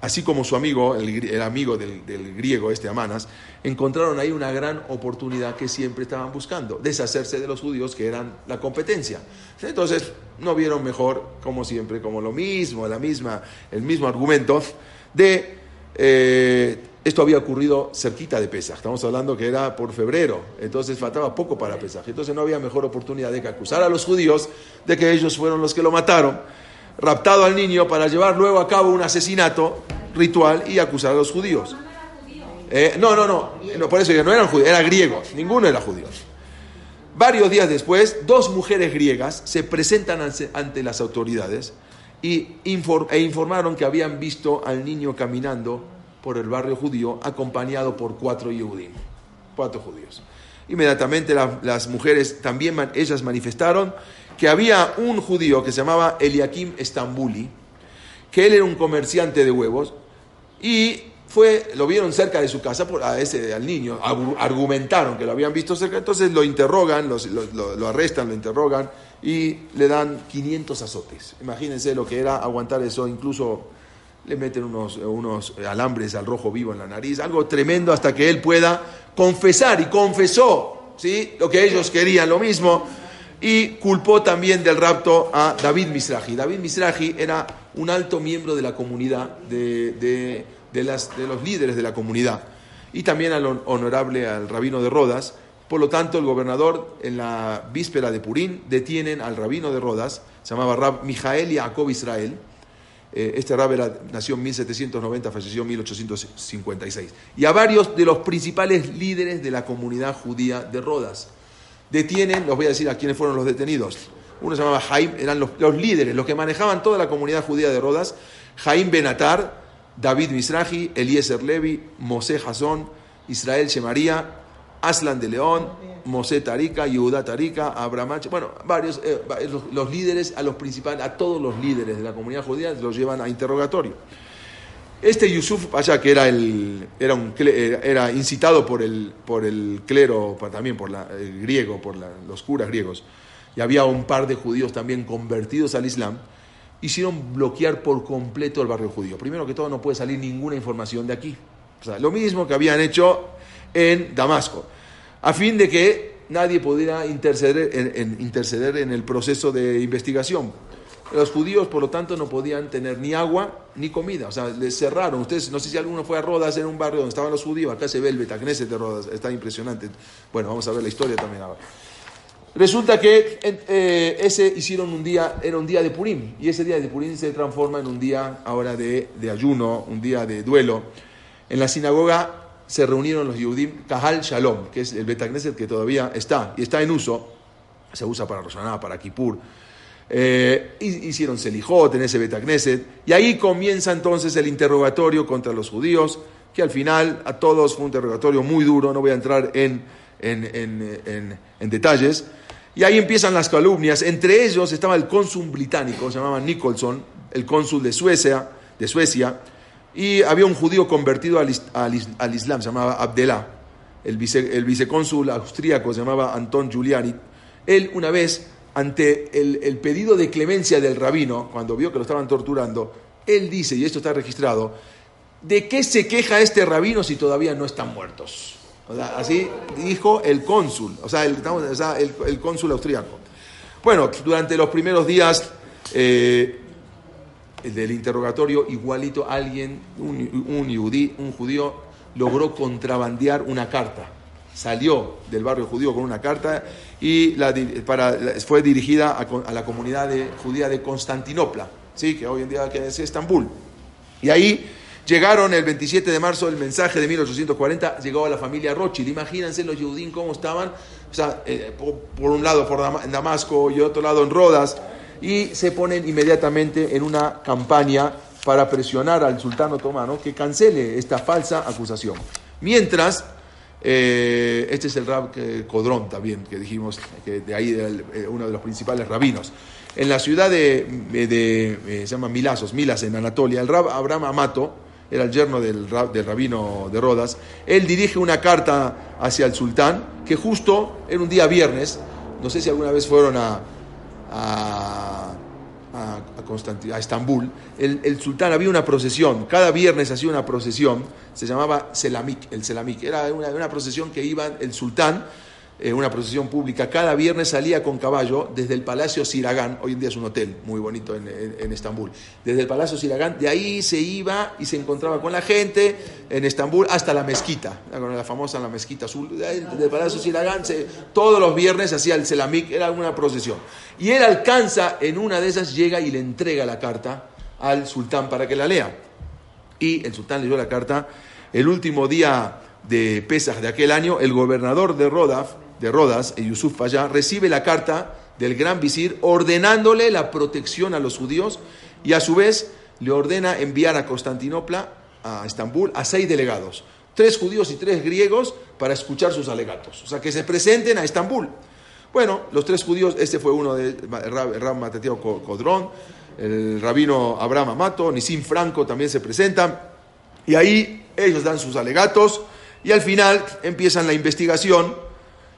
S1: así como su amigo, el, amigo del, del griego este Amanas, encontraron ahí una gran oportunidad que siempre estaban buscando, deshacerse de los judíos que eran la competencia. Entonces, no vieron mejor, como siempre, como lo mismo, la misma, el mismo argumento de eh, esto había ocurrido cerquita de Pesaj. Estamos hablando que era por febrero, entonces faltaba poco para Pesaj. Entonces no había mejor oportunidad de que acusar a los judíos de que ellos fueron los que lo mataron, raptado al niño para llevar luego a cabo un asesinato ritual y acusar a los judíos. Eh, no, no, no, no, por eso ya no eran judíos, eran griegos, ninguno era judío. Varios días después, dos mujeres griegas se presentan ante- ante las autoridades y e informaron que habían visto al niño caminando por el barrio judío acompañado por cuatro Yehudim, cuatro judíos. Inmediatamente la- las mujeres también, ellas manifestaron que había un judío que se llamaba Eliakim Estambuli, que él era un comerciante de huevos y fue, lo vieron cerca de su casa por, a ese, al niño, argu- argumentaron que lo habían visto cerca, entonces lo interrogan, los- lo, lo- lo arrestan, lo interrogan y le dan 500 azotes. Imagínense lo que era aguantar eso, incluso le meten unos, unos alambres al rojo vivo en la nariz, algo tremendo hasta que él pueda confesar y confesó ¿sí? lo que ellos querían, lo mismo, y culpó también del rapto a David Misraji. David Misraji era un alto miembro de la comunidad, de, de- las, de los líderes de la comunidad, y también al hon- honorable al rabino de Rodas. Por lo tanto, el gobernador en la víspera de Purín detienen al rabino de Rodas, se llamaba Rab Mijael Jacob Israel, eh, este rab nació en 1790, falleció en 1856. Y a varios de los principales líderes de la comunidad judía de Rodas. Detienen, los voy a decir a quiénes fueron los detenidos. Uno se llamaba Jaim, eran los, líderes, los que manejaban toda la comunidad judía de Rodas. Jaim Benatar, David Misraji, Eliezer Levi, Mosé Jasón, Israel Shemaría, Aslan de León, Mosé Tarika, Yehuda Tarika, Abraham, bueno, varios, eh, los, líderes, a los principales, a todos los líderes de la comunidad judía los llevan a interrogatorio. Este Yusuf Pasha, que era, el, era, un, cle- era- incitado por el, por el clero, también por la- el griego, por los curas griegos, y había un par de judíos también convertidos al Islam, hicieron bloquear por completo el barrio judío. Primero que todo, no puede salir ninguna información de aquí. O sea, lo mismo que habían hecho en Damasco, a fin de que nadie pudiera interceder en, en- interceder en el proceso de investigación. Los judíos, por lo tanto, no podían tener ni agua ni comida. O sea, les cerraron. Ustedes, no sé si alguno fue a Rodas, era un barrio donde estaban los judíos. Acá se ve el Betacneset de Rodas. Está impresionante. Bueno, vamos a ver la historia también ahora. Resulta que en- eh, ese hicieron un día, era un día de Purim, y ese día de Purim se transforma en un día ahora de, de ayuno, un día de duelo. En la sinagoga se reunieron los Yehudim Kahal Shalom, que es el Betagneset que todavía está, y está en uso, se usa para Rosh Hashanah, para Kippur. Eh, hi- hicieron Selijot en ese Betagneset, y ahí comienza entonces el interrogatorio contra los judíos, que al final a todos fue un interrogatorio muy duro, no voy a entrar en, en, en- en- en detalles. Y ahí empiezan las calumnias. Entre ellos estaba el cónsul británico, se llamaba Nicholson, el cónsul de Suecia, de Suecia, y había un judío convertido al, al is- al Islam, se llamaba Abdelá. El, vice- el vicecónsul austríaco se llamaba Anton Giuliani. Él una vez, ante el, el pedido de clemencia del rabino, cuando vio que lo estaban torturando, él dice, y esto está registrado, ¿de qué se queja este rabino si todavía no están muertos? Así dijo el cónsul, o sea, el, el- el cónsul austríaco. Bueno, durante los primeros días eh, del interrogatorio, igualito alguien, un, un un judío, logró contrabandear una carta. Salió del barrio judío con una carta y la para, fue dirigida a, a la comunidad de- judía de Constantinopla, ¿sí? que hoy en día es Estambul. Y ahí llegaron el 27 de marzo el mensaje de 1840, llegó a la familia Rothschild. Imagínense los judíos cómo estaban, o sea, eh, por, por un lado por Damasco y otro lado en Rodas, y se ponen inmediatamente en una campaña para presionar al sultán otomano que cancele esta falsa acusación. Mientras, eh, este es el rab que- Codrón también, que dijimos, que de ahí eh, uno de los principales rabinos. en la ciudad de, eh, se llama Milasos, Milas en Anatolia, el rab Abraham Amato, era el yerno del, rab- del rabino de Rodas, él dirige una carta hacia el sultán, que justo era un día viernes, no sé si alguna vez fueron a, a, a, Estambul, el, el sultán había una procesión, cada viernes hacía una procesión, se llamaba Selamik, el Selamik, era una, una procesión que iba el sultán, eh, una procesión pública, cada viernes salía con caballo desde el Palacio Siragán, hoy en día es un hotel muy bonito en, en- Estambul, desde el Palacio Siragán, de ahí se iba y se encontraba con la gente en Estambul hasta la mezquita, la, famosa la mezquita azul, desde el Palacio Siragán, todos los viernes hacía el Selamik, era una procesión. Y él alcanza, en una de esas, llega y le entrega la carta al sultán para que la lea. Y el sultán leyó la carta. El último día de Pesaj de aquel año, el gobernador de, Rodaf, de Rodas, el Yusuf Fayá, recibe la carta del gran visir ordenándole la protección a los judíos y a su vez le ordena enviar a Constantinopla, a Estambul, a seis delegados, tres judíos y tres griegos, para escuchar sus alegatos. O sea, que se presenten a Estambul. Bueno, los tres judíos, este fue uno de Matateo Co- Codrón, el rabino Abraham Amato, Nisim Franco también se presentan, y ahí ellos dan sus alegatos, y al final empiezan la investigación,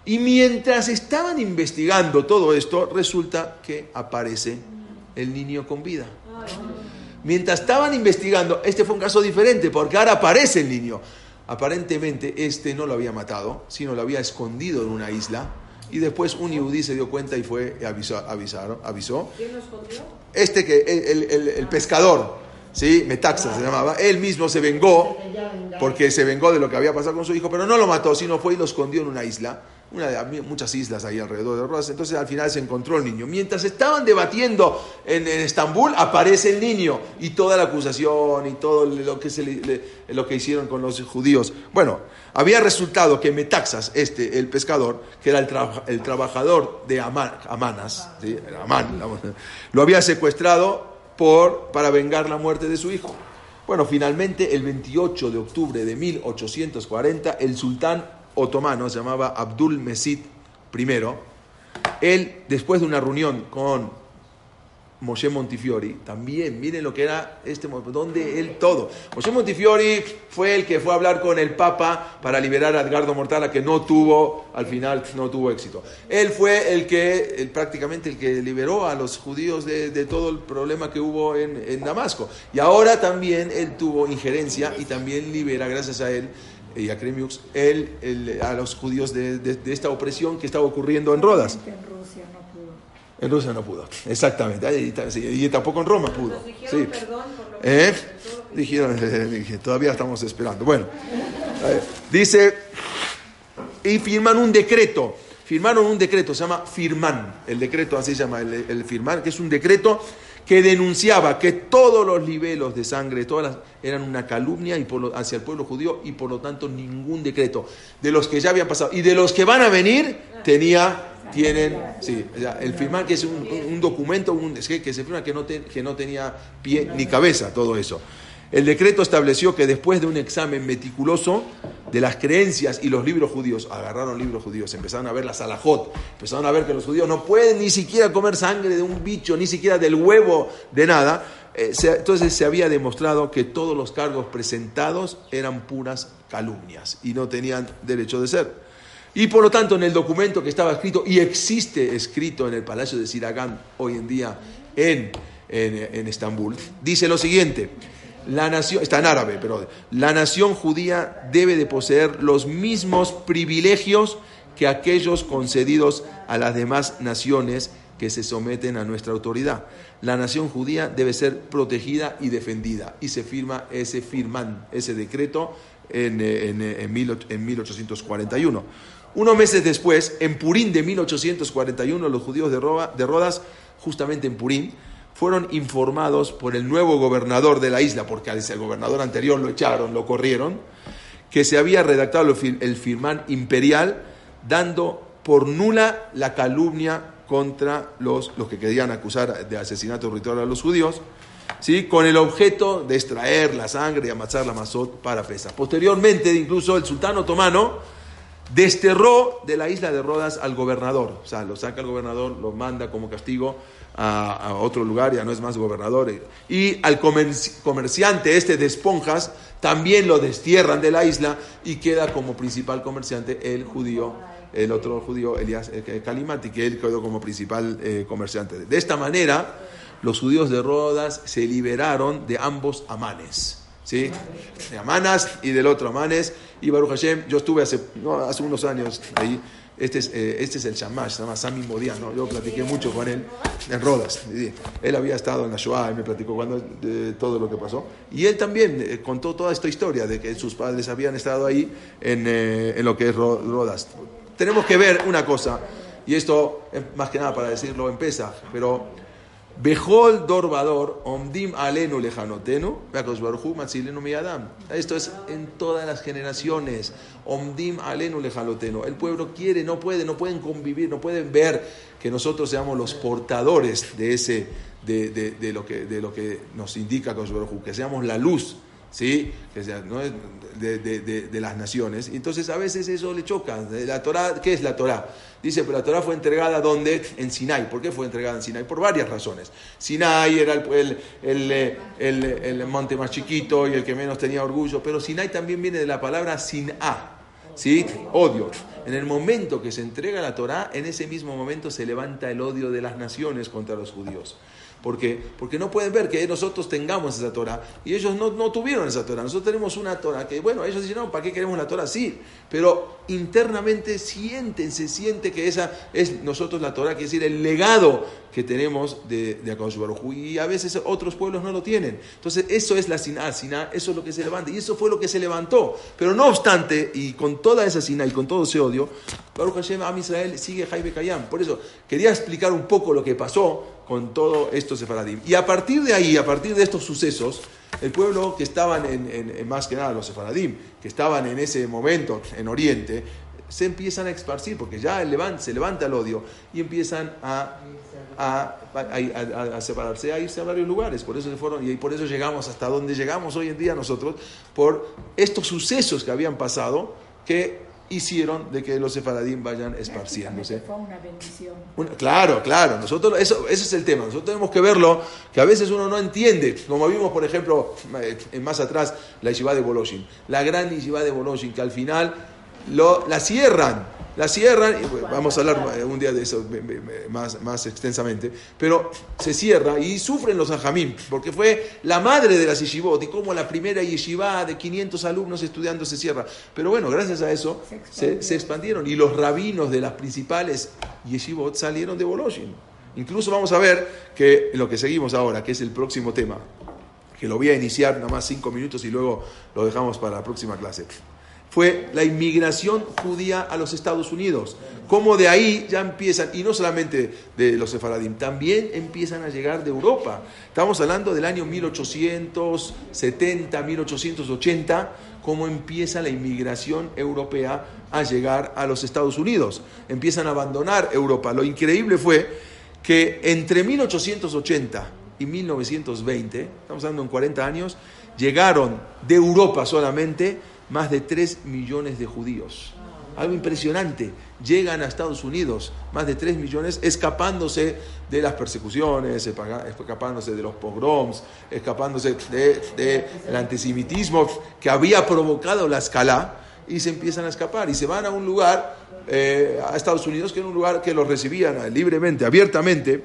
S1: y mientras estaban investigando todo esto, resulta que aparece el niño con vida. Mientras estaban investigando, este fue un caso diferente, porque ahora aparece el niño. Aparentemente este no lo había matado, sino lo había escondido en una isla. Y después un yudí se dio cuenta y fue avisó, avisaron, avisó.
S2: ¿Quién lo escondió?
S1: Este que, el, el- el pescador, ¿sí? Metaxa se llamaba, él mismo se vengó, porque se vengó de lo que había pasado con su hijo, pero no lo mató, sino fue y lo escondió en una isla, muchas islas ahí alrededor de Rodas. Entonces al final se encontró el niño. Mientras estaban debatiendo en, Estambul, aparece el niño y toda la acusación y todo lo que, se le- lo que hicieron con los judíos. Bueno, había resultado que Metaxas, este, el pescador, que era el, traba- el trabajador de Amán, Amanas, lo había secuestrado por, para vengar la muerte de su hijo. Bueno, finalmente el 28 de octubre de 1840, el sultán otomano, se llamaba Abdul Mesid I, él, después de una reunión con Moshe Montifiori, también, miren lo que era este, donde él todo. Moshe Montifiori fue el que fue a hablar con el Papa para liberar a Edgardo Mortala, que no tuvo, al final no tuvo éxito. Él fue el que, prácticamente el que liberó a los judíos de, todo el problema que hubo en Damasco. Y ahora también él tuvo injerencia y también libera, gracias a él, y a Kremiux, él, él, a los judíos de, de- de esta opresión que estaba ocurriendo en Rodas.
S3: En Rusia no pudo.
S1: En Rusia no pudo, exactamente. Y tampoco en Roma pudo.
S2: Nos dijeron
S1: Sí.
S2: perdón por lo que
S1: ¿Eh?
S2: que
S1: Dijeron, eh, dije, todavía estamos esperando. Bueno, eh, dice, y firman un decreto. Firmaron un decreto, se llama Firman. El decreto así se llama, el, el Firman, que es un decreto que denunciaba que todos los libelos de sangre, todas las, eran una calumnia y por lo- hacia el pueblo judío y por lo tanto ningún decreto. De los que ya habían pasado. Y de los que van a venir tenía tienen sí el firmar que es un, un- documento un, que, se firma que no, que no tenía pie ni cabeza todo eso. El decreto estableció que después de un examen meticuloso de las creencias y los libros judíos, agarraron libros judíos, empezaron a ver la salajot, empezaron a ver que los judíos no pueden ni siquiera comer sangre de un bicho, ni siquiera del huevo, de nada. Eh, entonces se había demostrado que todos los cargos presentados eran puras calumnias y no tenían derecho de ser. Y por lo tanto, en el documento que estaba escrito, y existe escrito en el Palacio de Siragán hoy en día en, en Estambul, dice lo siguiente. La nación, está en árabe, pero la nación judía debe de poseer los mismos privilegios que aquellos concedidos a las demás naciones que se someten a nuestra autoridad. La nación judía debe ser protegida y defendida. Y se firma ese firman, ese decreto en, eh, en, eh, en mil och- en 1841. Unos meses después, en Purín de 1841, los judíos de, Roba- de Rodas, justamente en Purín, fueron informados por el nuevo gobernador de la isla, porque al gobernador anterior lo echaron, lo corrieron, que se había redactado el fir- el firmán imperial dando por nula la calumnia contra los, los que querían acusar de asesinato ritual a los judíos, ¿sí? con el objeto de extraer la sangre y amassar la mazot para pesa. Posteriormente, incluso el sultán otomano desterró de la isla de Rodas al gobernador. O sea, lo saca el gobernador, lo manda como castigo a, otro lugar, ya no es más gobernador. Y al comerci- comerciante este de esponjas también lo destierran de la isla y queda como principal comerciante el judío, el otro judío, Elías eh, Kalimati, que él quedó como principal eh, comerciante. De esta manera, los judíos de Rodas se liberaron de ambos amanes. ¿sí? De Amanas y del otro Amanes. Y Baruch Hashem, yo estuve hace, hace unos años ahí. Este es, eh, este es el Shamash, se llama Sami Modian, ¿no? Yo platiqué mucho con él en Rodas. Él había estado en la Shoah y me platicó cuando, de todo lo que pasó. Y él también eh, contó toda esta historia de que sus padres habían estado ahí en, eh, en lo que es Ro- Rodas. Tenemos que ver una cosa, y esto es más que nada para decirlo en Pesach, pero Bejol Dorvador, Omdim Alenu Lejanotenu, Matzilenu Miyadam. Esto es en todas las generaciones. Omdim Alenu Lejanotenu. El pueblo quiere, no puede, no pueden convivir, no pueden ver que nosotros seamos los portadores de ese, de, de- de lo, que, de lo que nos indica Kosh Baruchu, que seamos la luz. ¿Sí? Que sea, ¿no? de, de- de- las naciones. Entonces a veces eso le choca. La Torah, ¿Qué es la Torah? Dice, pero la Torah fue entregada ¿dónde? En Sinai. ¿Por qué fue entregada en Sinai? Por varias razones. Sinai era el, el, el, el- monte más chiquito y el que menos tenía orgullo, pero Sinai también viene de la palabra Sin'a. ¿Sí? Odio. En el momento que se entrega la Torah, en ese mismo momento se levanta el odio de las naciones contra los judíos. ¿Por qué? Porque no pueden ver que nosotros tengamos esa Torah y ellos no, no tuvieron esa Torah. Nosotros tenemos una Torah que, bueno, ellos dicen, no, ¿para qué queremos la Torah? Sí, pero internamente sienten, se siente que esa es nosotros la Torah, quiere decir el legado que tenemos de, de Akadosh Baruj. Y a veces otros pueblos no lo tienen. Entonces, eso es la Siná, Siná, eso es lo que se levanta. Y eso fue lo que se levantó. Pero no obstante, y con toda esa Siná y con todo ese odio, Baruch Hashem, Am Israel sigue Jaime Kayam. Por eso, quería explicar un poco lo que pasó con todo esto Sefaradim. Y a partir de ahí, a partir de estos sucesos, el pueblo que estaban en, más que nada los Sefaradim, que estaban en ese momento en Oriente, se empiezan a esparcir, porque ya se levanta el odio y empiezan a- a- a separarse, a irse a varios lugares. Por eso se fueron, y por eso llegamos hasta donde llegamos hoy en día nosotros, por estos sucesos que habían pasado, que hicieron de que los sefaradim vayan esparciéndose.
S3: Prácticamente Fue una bendición.
S1: Una- claro, claro, nosotros, eso, ese es el tema, nosotros tenemos que verlo, que a veces uno no entiende, como vimos, por ejemplo, eh, en más atrás, la yeshiva de Boloshin, la gran yeshiva de Boloshin, que al final lo, la cierran, la cierran, y bueno, vamos a hablar eh, un día de eso más, más extensamente, pero se cierra y sufren los ajamim, porque fue la madre de las yeshivot, y como la primera yeshiva de 500 alumnos estudiando se cierra. Pero bueno, gracias a eso
S3: Se
S1: se,
S3: expandió.
S1: se expandieron y los rabinos de las principales yeshivot salieron de Boloshin. Incluso vamos a ver que lo que seguimos ahora, que es el próximo tema, que lo voy a iniciar nada más cinco minutos y luego lo dejamos para la próxima clase, fue la inmigración judía a los Estados Unidos. Como de ahí ya empiezan, y no solamente de los sefaradim, también empiezan a llegar de Europa. Estamos hablando del año 1870, 1880, cómo empieza la inmigración europea a llegar a los Estados Unidos. Empiezan a abandonar Europa. Lo increíble fue que entre 1880 y 1920, estamos hablando en 40 años, llegaron de Europa solamente más de 3 millones de judíos. Algo impresionante. Llegan a Estados Unidos más de 3 millones escapándose de las persecuciones, escapándose de los pogroms, escapándose del de, el antisemitismo que había provocado la escala y se empiezan a escapar y se van a un lugar, eh, a Estados Unidos, que era un lugar que los recibían eh, libremente, abiertamente.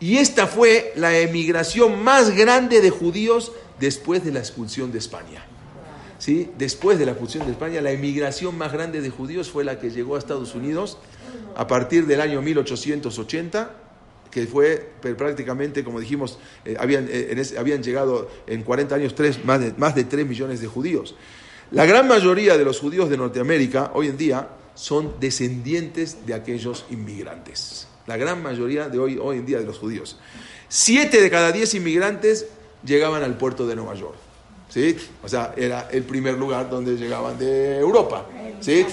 S1: Y esta fue la emigración más grande de judíos después de la expulsión de España. ¿Sí? Después de la expulsión de España, la emigración más grande de judíos fue la que llegó a Estados Unidos a partir del año 1880, que fue prácticamente, como dijimos, eh, habían, eh, habían llegado en 40 años tres, más, de, más de 3 millones de judíos. La gran mayoría de los judíos de Norteamérica hoy en día son descendientes de aquellos inmigrantes. La gran mayoría de hoy, hoy en día de los judíos. Siete de cada diez inmigrantes llegaban al puerto de Nueva York. ¿Sí? O sea, era el primer lugar donde llegaban de Europa. ¿Sí?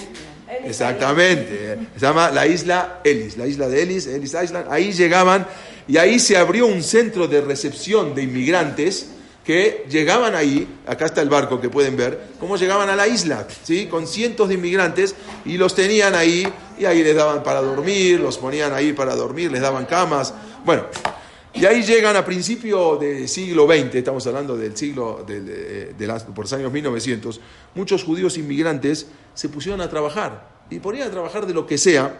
S1: Exactamente. Se llama la isla Ellis, la isla de Ellis, Ellis Island. Ahí llegaban y ahí se abrió un centro de recepción de inmigrantes que llegaban ahí, acá está el barco que pueden ver, cómo llegaban a la isla, ¿sí? con cientos de inmigrantes y los tenían ahí y ahí les daban para dormir, los ponían ahí para dormir, les daban camas. Bueno, y ahí llegan a principio del siglo XX, estamos hablando del siglo, de, por los años 1900, muchos judíos inmigrantes se pusieron a trabajar y ponían a trabajar de lo que sea,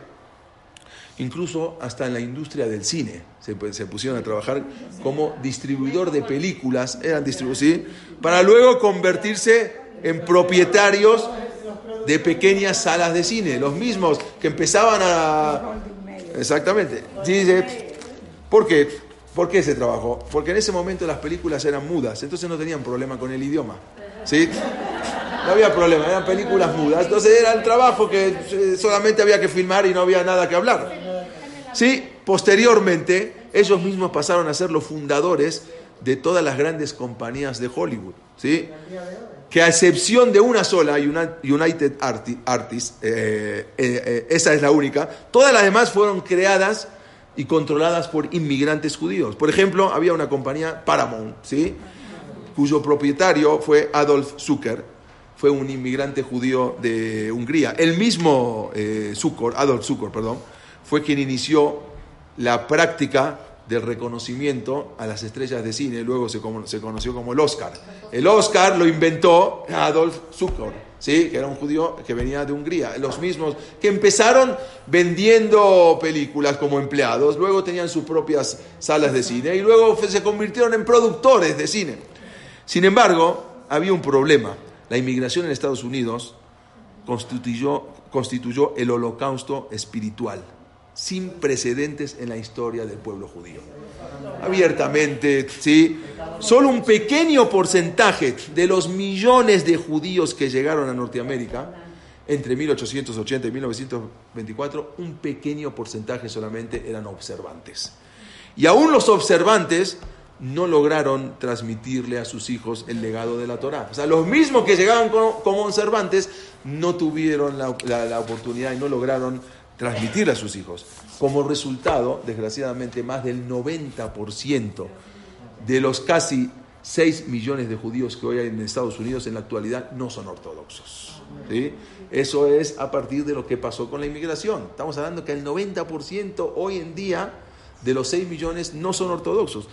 S1: incluso hasta en la industria del cine. Se, pusieron a trabajar como distribuidor de películas, eran distribuidores, para luego convertirse en propietarios de pequeñas salas de cine, los mismos que empezaban a... Exactamente. ¿Por qué? ¿Por qué ese trabajo? Porque en ese momento las películas eran mudas, entonces no tenían problema con el idioma. ¿Sí? No había problema, eran películas mudas. Entonces era el trabajo que eh, solamente había que filmar y no había nada que hablar. ¿Sí? Posteriormente, ellos mismos pasaron a ser los fundadores de todas las grandes compañías de Hollywood. ¿Sí? Que a excepción de una sola, United Artists, eh, eh, esa es la única, todas las demás fueron creadas y controladas por inmigrantes judíos. Por ejemplo, había una compañía Paramount, ¿sí? cuyo propietario fue Adolf Zucker, fue un inmigrante judío de Hungría. El mismo eh, Adolf Zucker, perdón, fue quien inició la práctica del reconocimiento a las estrellas de cine, luego se, se conoció como el Oscar. El Oscar lo inventó Adolf Zucker. ¿Sí? que era un judío que venía de Hungría, los mismos que empezaron vendiendo películas como empleados, luego tenían sus propias salas de cine y luego se convirtieron en productores de cine. Sin embargo, había un problema. La inmigración en Estados Unidos constituyó, constituyó el holocausto espiritual, sin precedentes en la historia del pueblo judío abiertamente, ¿sí? Solo un pequeño porcentaje de los millones de judíos que llegaron a Norteamérica entre 1880 y 1924, un pequeño porcentaje solamente eran observantes. Y aún los observantes no lograron transmitirle a sus hijos el legado de la Torah. O sea, los mismos que llegaban como, observantes no tuvieron la, la oportunidad y no lograron transmitirle a sus hijos. Como resultado, desgraciadamente, más del 90% de los casi 6 millones de judíos que hoy hay en Estados Unidos en la actualidad no son ortodoxos. ¿sí? Eso es a partir de lo que pasó con la inmigración. Estamos hablando que el 90% hoy en día de los 6 millones no son ortodoxos.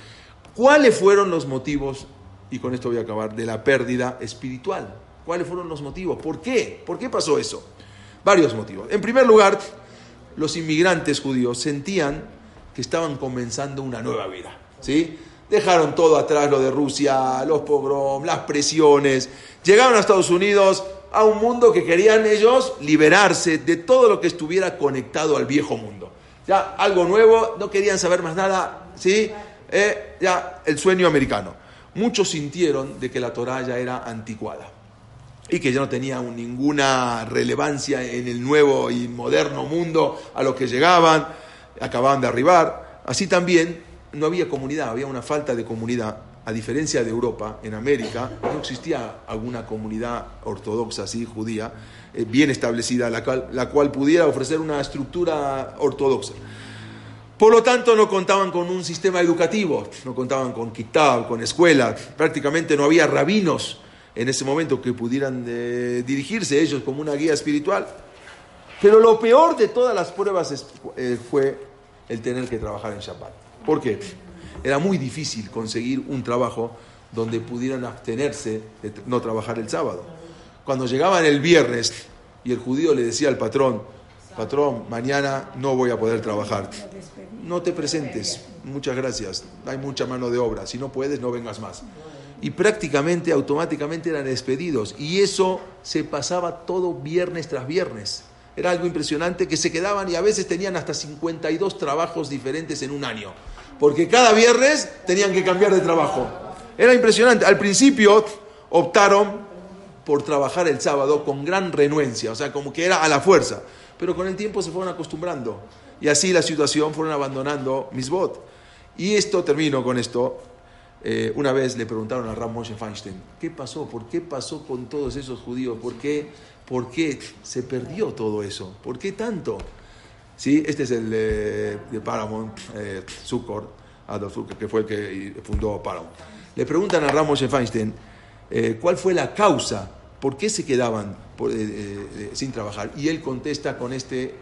S1: ¿Cuáles fueron los motivos, y con esto voy a acabar, de la pérdida espiritual? ¿Cuáles fueron los motivos? ¿Por qué? ¿Por qué pasó eso? Varios motivos. En primer lugar, los inmigrantes judíos sentían que estaban comenzando una nueva vida. ¿sí? Dejaron todo atrás, lo de Rusia, los pogroms, las presiones. Llegaron a Estados Unidos a un mundo que querían ellos liberarse de todo lo que estuviera conectado al viejo mundo. Ya algo nuevo, no querían saber más nada, ¿sí? Eh, ya el sueño americano. Muchos sintieron de que la Torah ya era anticuada y que ya no tenía ninguna relevancia en el nuevo y moderno mundo a lo que llegaban, acababan de arribar. Así también no había comunidad, había una falta de comunidad. A diferencia de Europa, en América no existía alguna comunidad ortodoxa, así, judía, eh, bien establecida, la cual, la cual pudiera ofrecer una estructura ortodoxa. Por lo tanto, no contaban con un sistema educativo, no contaban con kitab, con escuela, prácticamente no había rabinos en ese momento que pudieran eh, dirigirse ellos como una guía espiritual. Pero lo peor de todas las pruebas eh, fue el tener que trabajar en Shabbat. ¿Por qué? Era muy difícil conseguir un trabajo donde pudieran abstenerse de no trabajar el sábado. Cuando llegaban el viernes y el judío le decía al patrón, patrón, mañana no voy a poder trabajar. No te presentes, muchas gracias, hay mucha mano de obra, si no puedes no vengas más y prácticamente automáticamente eran despedidos. Y eso se pasaba todo viernes tras viernes. Era algo impresionante que se quedaban y a veces tenían hasta 52 trabajos diferentes en un año. Porque cada viernes tenían que cambiar de trabajo. Era impresionante. Al principio optaron por trabajar el sábado con gran renuencia, o sea, como que era a la fuerza. Pero con el tiempo se fueron acostumbrando. Y así la situación fueron abandonando Misbot. Y esto, termino con esto, eh, una vez le preguntaron a Ram Moshe Feinstein, ¿qué pasó? ¿Por qué pasó con todos esos judíos? ¿Por qué, por qué se perdió todo eso? ¿Por qué tanto? ¿Sí? Este es el de Paramount, eh, Adolf Zucker, que fue el que fundó Paramount. Le preguntan a Ramos Feinstein eh, cuál fue la causa, por qué se quedaban por- eh, eh, sin trabajar. Y él contesta con este,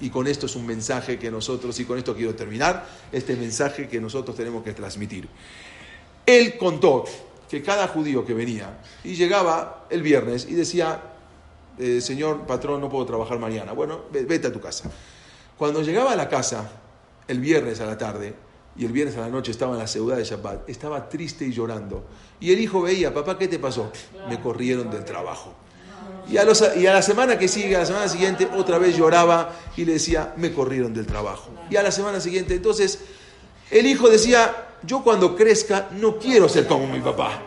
S1: y con esto es un mensaje que nosotros, y con esto quiero terminar, este mensaje que nosotros tenemos que transmitir. Él contó que cada judío que venía y llegaba el viernes y decía, eh, señor patrón, no puedo trabajar mañana. Bueno, ve- vete a tu casa. Cuando llegaba a la casa el viernes a la tarde y el viernes a la noche estaba en la ciudad de Shabbat, estaba triste y llorando. Y el hijo veía, papá, ¿qué te pasó? Me corrieron del trabajo. Y a, y a la semana que sigue, a la semana siguiente, otra vez lloraba y le decía, me corrieron del trabajo. Y a la semana siguiente, entonces, el hijo decía, yo cuando crezca no quiero ser como mi papá.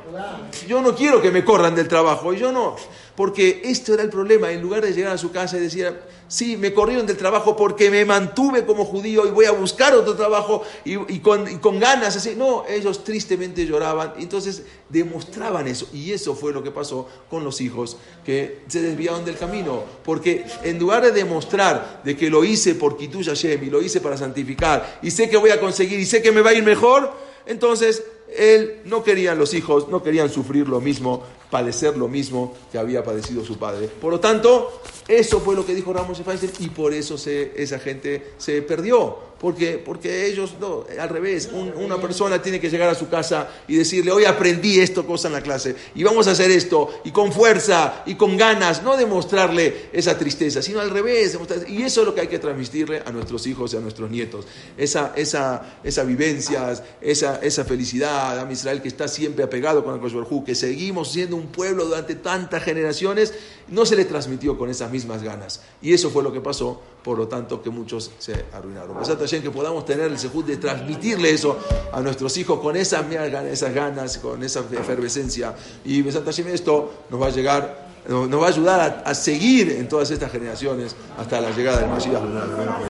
S1: Yo no quiero que me corran del trabajo. Yo no. Porque esto era el problema. En lugar de llegar a su casa y decir, sí, me corrieron del trabajo porque me mantuve como judío y voy a buscar otro trabajo y, y con, y ganas. Así. No, ellos tristemente lloraban. Entonces demostraban eso. Y eso fue lo que pasó con los hijos que se desviaron del camino. Porque en lugar de demostrar de que lo hice por Kitush Hashem y lo hice para santificar y sé que voy a conseguir y sé que me va a ir mejor, entonces él no querían los hijos, no querían sufrir lo mismo, padecer lo mismo que había padecido su padre. Por lo tanto, eso fue lo que dijo Ramos Feinstein y por eso esa gente se perdió. Porque, porque ellos, no, al revés, un- una persona tiene que llegar a su casa y decirle, hoy aprendí esto, cosa en la clase, y vamos a hacer esto, y con fuerza, y con ganas, no demostrarle esa tristeza, sino al revés. y eso es lo que hay que transmitirle a nuestros hijos y a nuestros nietos. Esa, esa, esa vivencias, esa, esa felicidad, a Israel que está siempre apegado con el Kosh que seguimos siendo un pueblo durante tantas generaciones, no se le transmitió con esas mismas ganas. Y eso fue lo que pasó, por lo tanto que muchos se arruinaron. Hashem, que podamos tener el sejud de transmitirle eso a nuestros hijos con esas, esas ganas, con esa efervescencia. Y Besat Hashem, esto nos va a llegar, nos va a ayudar a, a seguir en todas estas generaciones hasta la llegada del Mashiach.